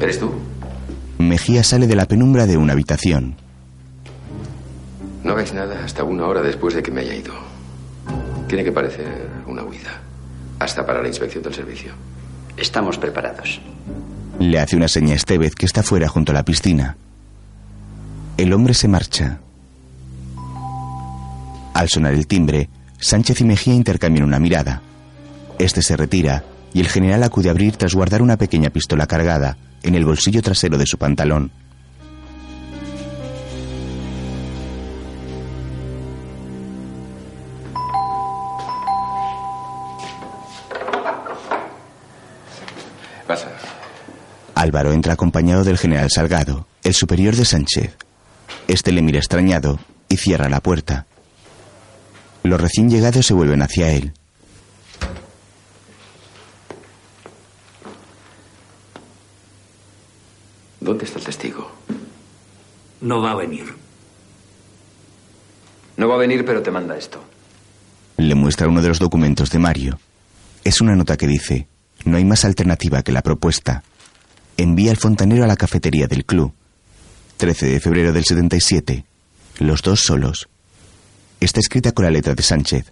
¿Eres tú? Mejía sale de la penumbra de una habitación. No hagáis nada hasta una hora después de que me haya ido. Tiene que parecer una huida. Hasta para la inspección del servicio. Estamos preparados. Le hace una seña a Estevez que está fuera junto a la piscina. El hombre se marcha. Al sonar el timbre, Sánchez y Mejía intercambian una mirada. Este se retira y el general acude a abrir tras guardar una pequeña pistola cargada en el bolsillo trasero de su pantalón. Álvaro entra acompañado del general Salgado, el superior de Sánchez. Este le mira extrañado y cierra la puerta. Los recién llegados se vuelven hacia él. ¿Dónde está el testigo? No va a venir. No va a venir, pero te manda esto. Le muestra uno de los documentos de Mario. Es una nota que dice, no hay más alternativa que la propuesta. Envía al fontanero a la cafetería del club. 13 de febrero del 77. Los dos solos. Está escrita con la letra de Sánchez.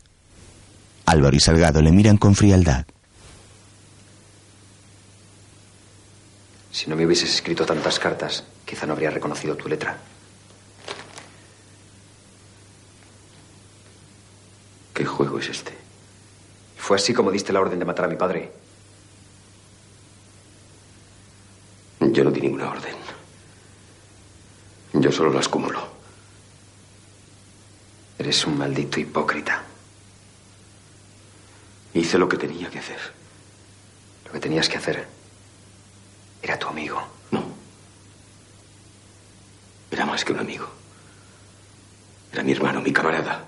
Álvaro y Salgado le miran con frialdad. Si no me hubieses escrito tantas cartas, quizá no habría reconocido tu letra. ¿Qué juego es este? Fue así como diste la orden de matar a mi padre. Yo no di ninguna orden. Yo solo las acumulo. Eres un maldito hipócrita. Hice lo que tenía que hacer. Lo que tenías que hacer era tu amigo. No. Era más que un amigo. Era mi hermano, mi camarada.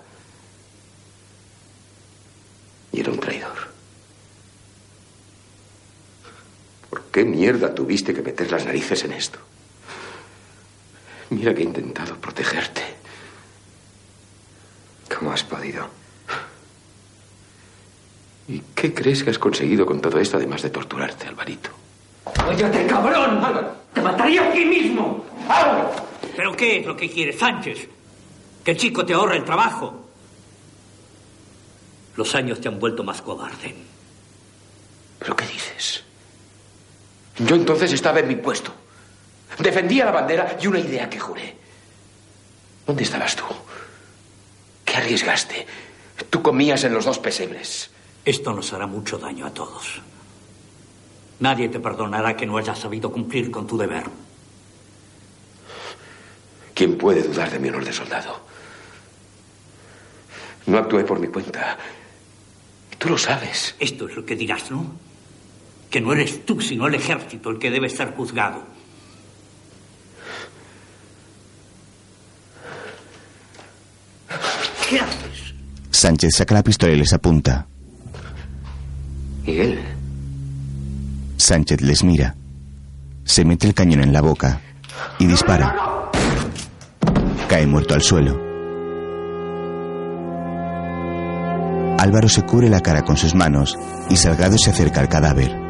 Y era un traidor. ¿Por qué mierda tuviste que meter las narices en esto? Mira que he intentado protegerte. ¿Cómo has podido? ¿Y qué crees que has conseguido con todo esto, además de torturarte, Alvarito? ¡Óyate, cabrón! ¡Te mataría aquí mismo! ¿Pero qué es lo que quieres, Sánchez? Que el chico te ahorre el trabajo. Los años te han vuelto más cobarde. ¿Pero qué dices? Yo entonces estaba en mi puesto. Defendía la bandera y una idea que juré. ¿Dónde estabas tú? ¿Qué arriesgaste? Tú comías en los dos pesebres. Esto nos hará mucho daño a todos. Nadie te perdonará que no hayas sabido cumplir con tu deber. ¿Quién puede dudar de mi honor de soldado? No actué por mi cuenta. Tú lo sabes. Esto es lo que dirás, ¿no? Que no eres tú, sino el ejército el que debe ser juzgado. ¿Qué haces? Sánchez saca la pistola y les apunta. Miguel. Sánchez les mira. Se mete el cañón en la boca y dispara. Cae muerto al suelo. Álvaro se cubre la cara con sus manos y Salgado se acerca al cadáver.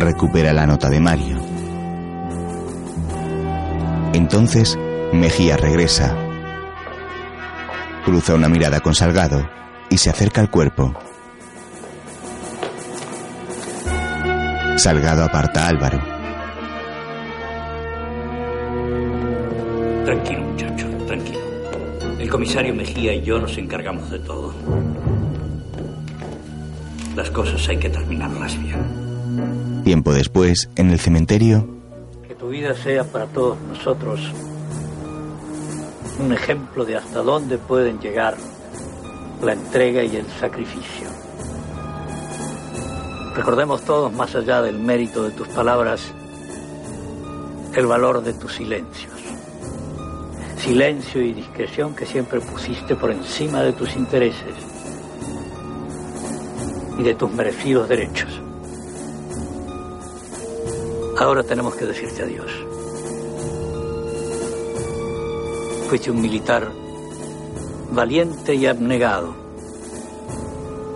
Recupera la nota de Mario. Entonces, Mejía regresa. Cruza una mirada con Salgado y se acerca al cuerpo. Salgado aparta a Álvaro. Tranquilo, muchacho, tranquilo. El comisario Mejía y yo nos encargamos de todo. Las cosas hay que terminarlas bien. Tiempo después, en el cementerio, Que tu vida sea para todos nosotros un ejemplo de hasta dónde pueden llegar la entrega y el sacrificio. Recordemos todos, más allá del mérito de tus palabras, el valor de tus silencios. Silencio y discreción que siempre pusiste por encima de tus intereses y de tus merecidos derechos. Ahora tenemos que decirte adiós. Fuiste un militar valiente y abnegado,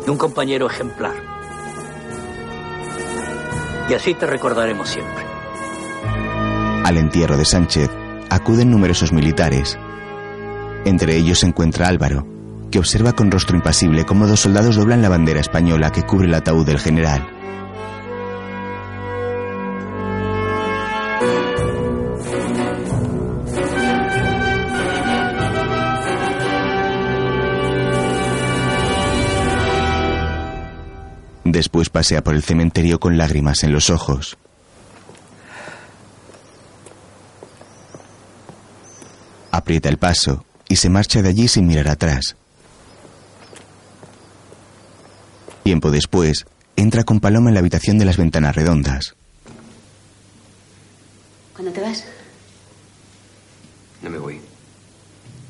y un compañero ejemplar. Y así te recordaremos siempre. al entierro de Sánchez, acuden numerosos militares. Entre ellos se encuentra Álvaro, que observa con rostro impasible cómo dos soldados doblan la bandera española que cubre el ataúd del general. Después pasea por el cementerio con lágrimas en los ojos. Aprieta el paso y se marcha de allí sin mirar atrás. Tiempo después, entra con Paloma en la habitación de las ventanas redondas. ¿Cuándo te vas? No me voy.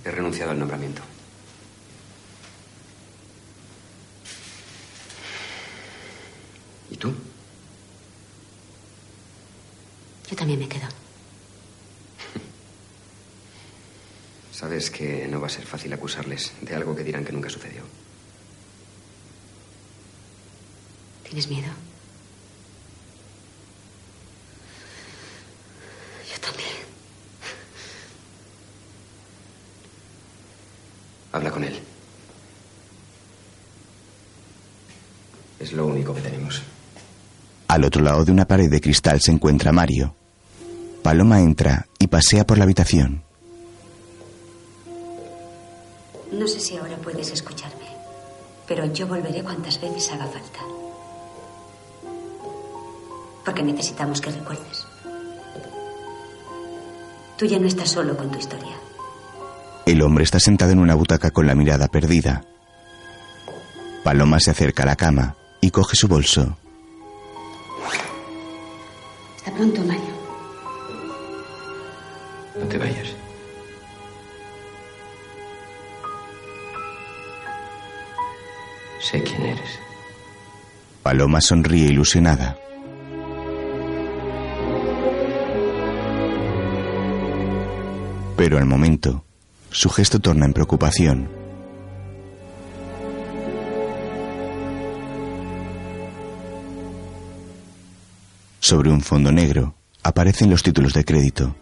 He renunciado al nombramiento. ¿Y tú? Yo también me quedo. [laughs] Sabes que no va a ser fácil acusarles de algo que dirán que nunca sucedió. ¿Tienes miedo? Yo también. Habla con él. Es lo único que tenemos. Al otro lado de una pared de cristal se encuentra Mario. Paloma entra y pasea por la habitación. No sé si ahora puedes escucharme, pero yo volveré cuantas veces haga falta. Porque necesitamos que recuerdes. Tú ya no estás solo con tu historia. El hombre está sentado en una butaca con la mirada perdida. Paloma se acerca a la cama y coge su bolso. Hasta pronto, Mario. No te vayas. Sé quién eres. Paloma sonríe ilusionada. Pero al momento, su gesto torna en preocupación. Sobre un fondo negro aparecen los títulos de crédito.